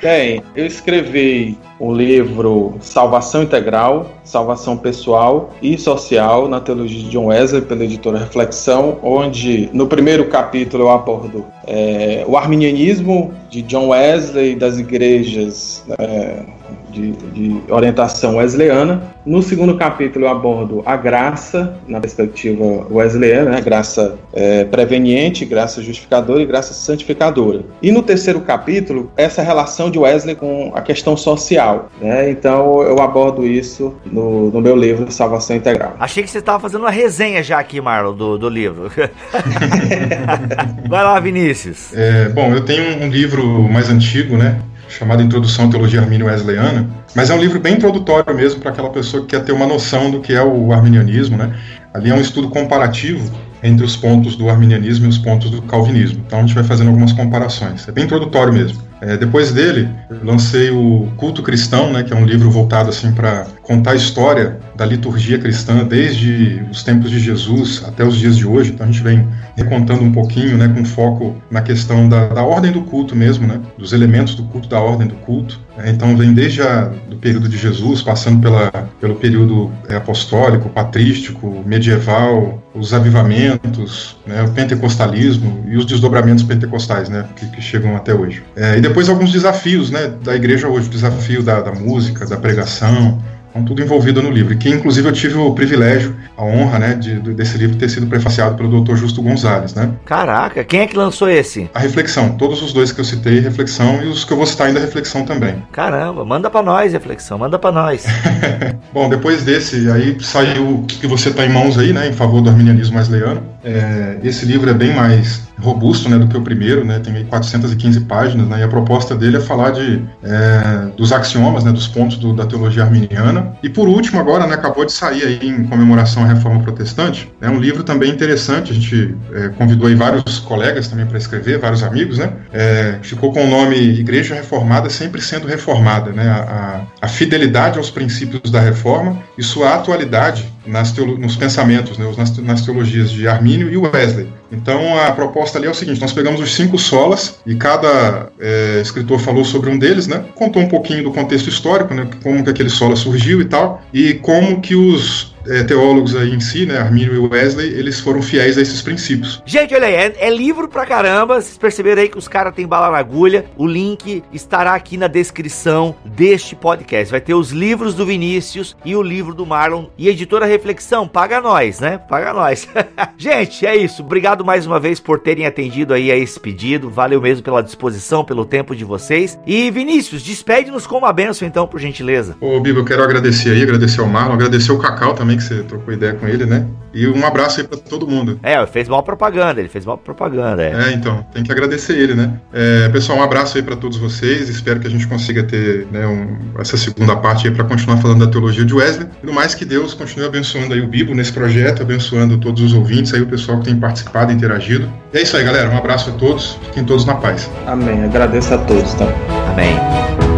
Bem, eu escrevi o livro Salvação Integral, Salvação Pessoal e Social na Teologia de John Wesley, pela editora Reflexão, onde no primeiro capítulo eu abordo é, o arminianismo de John Wesley das igrejas é, de, de orientação wesleyana. No segundo capítulo eu abordo a graça na perspectiva wesleyana, né? graça é, preveniente, graça justificadora e graça santificadora. E no terceiro capítulo, essa relação de Wesley com a questão social. Né? Então eu abordo isso no, no meu livro Salvação Integral. Achei que você estava fazendo uma resenha já aqui, Marlon, do, do livro. Vai lá, Vinícius. É, bom, eu tenho um livro mais antigo, né? Chamado Introdução à Teologia Armínio Wesleyana, mas é um livro bem introdutório mesmo para aquela pessoa que quer ter uma noção do que é o arminianismo, né? Ali é um estudo comparativo entre os pontos do arminianismo e os pontos do calvinismo. Então a gente vai fazendo algumas comparações. É bem introdutório mesmo. É, depois dele, eu lancei o Culto Cristão, né, que é um livro voltado assim para contar a história da liturgia cristã desde os tempos de Jesus até os dias de hoje. Então a gente vem recontando um pouquinho, né, com foco na questão da, da ordem do culto mesmo, né, dos elementos do culto, da ordem do culto. É, então vem desde a, do período de Jesus, passando pela, pelo período é, apostólico, patrístico, medieval, os avivamentos, né, o pentecostalismo e os desdobramentos pentecostais, né, que, que chegam até hoje. É, e depois alguns desafios, né, da igreja hoje, o desafio da, da música, da pregação, Então, tudo envolvido no livro. Que, inclusive, eu tive o privilégio, a honra, né, de, desse livro ter sido prefaciado pelo Dr. Justo Gonzalez, né? Caraca, quem é que lançou esse? A reflexão, todos os dois que eu citei, reflexão, e os que eu vou citar ainda, reflexão também. Caramba, manda pra nós, reflexão, manda pra nós. Bom, depois desse, aí saiu o que você tá em mãos aí, né, em favor do arminianismo wesleyano. É, esse livro é bem mais robusto, né, do que o primeiro, né, tem aí 415 páginas, né, e a proposta dele é falar de, é, dos axiomas, né, dos pontos do, da teologia arminiana. E por último, agora, né, acabou de sair aí em comemoração à Reforma Protestante, é um livro também interessante, a gente é, convidou aí vários colegas também para escrever, vários amigos, né, é, ficou com o nome Igreja Reformada sempre sendo reformada, né, a, a fidelidade aos princípios da Reforma e sua atualidade nas teolo, nos pensamentos, né, nas, teologias de Armínio e Wesley. Então a proposta ali é o seguinte: nós pegamos os cinco solas e cada é, escritor falou sobre um deles, né? Contou um pouquinho do contexto histórico, né? Como que aquele sola surgiu e tal, e como que os é, teólogos aí em si, né, Arminio e Wesley, eles foram fiéis a esses princípios. Gente, olha aí, é, é livro pra caramba. Vocês perceberam aí que os caras têm bala na agulha. O link estará aqui na descrição deste podcast. Vai ter os livros do Vinícius e o livro do Marlon. E a editora Reflexão, paga nós, né? Paga nós. Gente, é isso. Obrigado mais uma vez por terem atendido aí a esse pedido. Valeu mesmo pela disposição, pelo tempo de vocês. E Vinícius, despede-nos com uma benção então, por gentileza. Ô, Bibo, eu quero agradecer aí, agradecer ao Marlon, agradecer o Cacau também, que você trocou ideia com ele, né? E um abraço aí pra todo mundo. É, fez mal propaganda, ele fez mal propaganda, é. É, então, tem que agradecer ele, né? É, pessoal, um abraço aí pra todos vocês. Espero que a gente consiga ter né, um- essa segunda parte aí pra continuar falando da teologia de Wesley. E no mais que Deus continue abençoando aí o Bibo nesse projeto, abençoando todos os ouvintes aí, o pessoal que tem participado e interagido. E é isso aí, galera. Um abraço a todos. Fiquem todos na paz. Amém. Agradeço a todos, tá? Amém.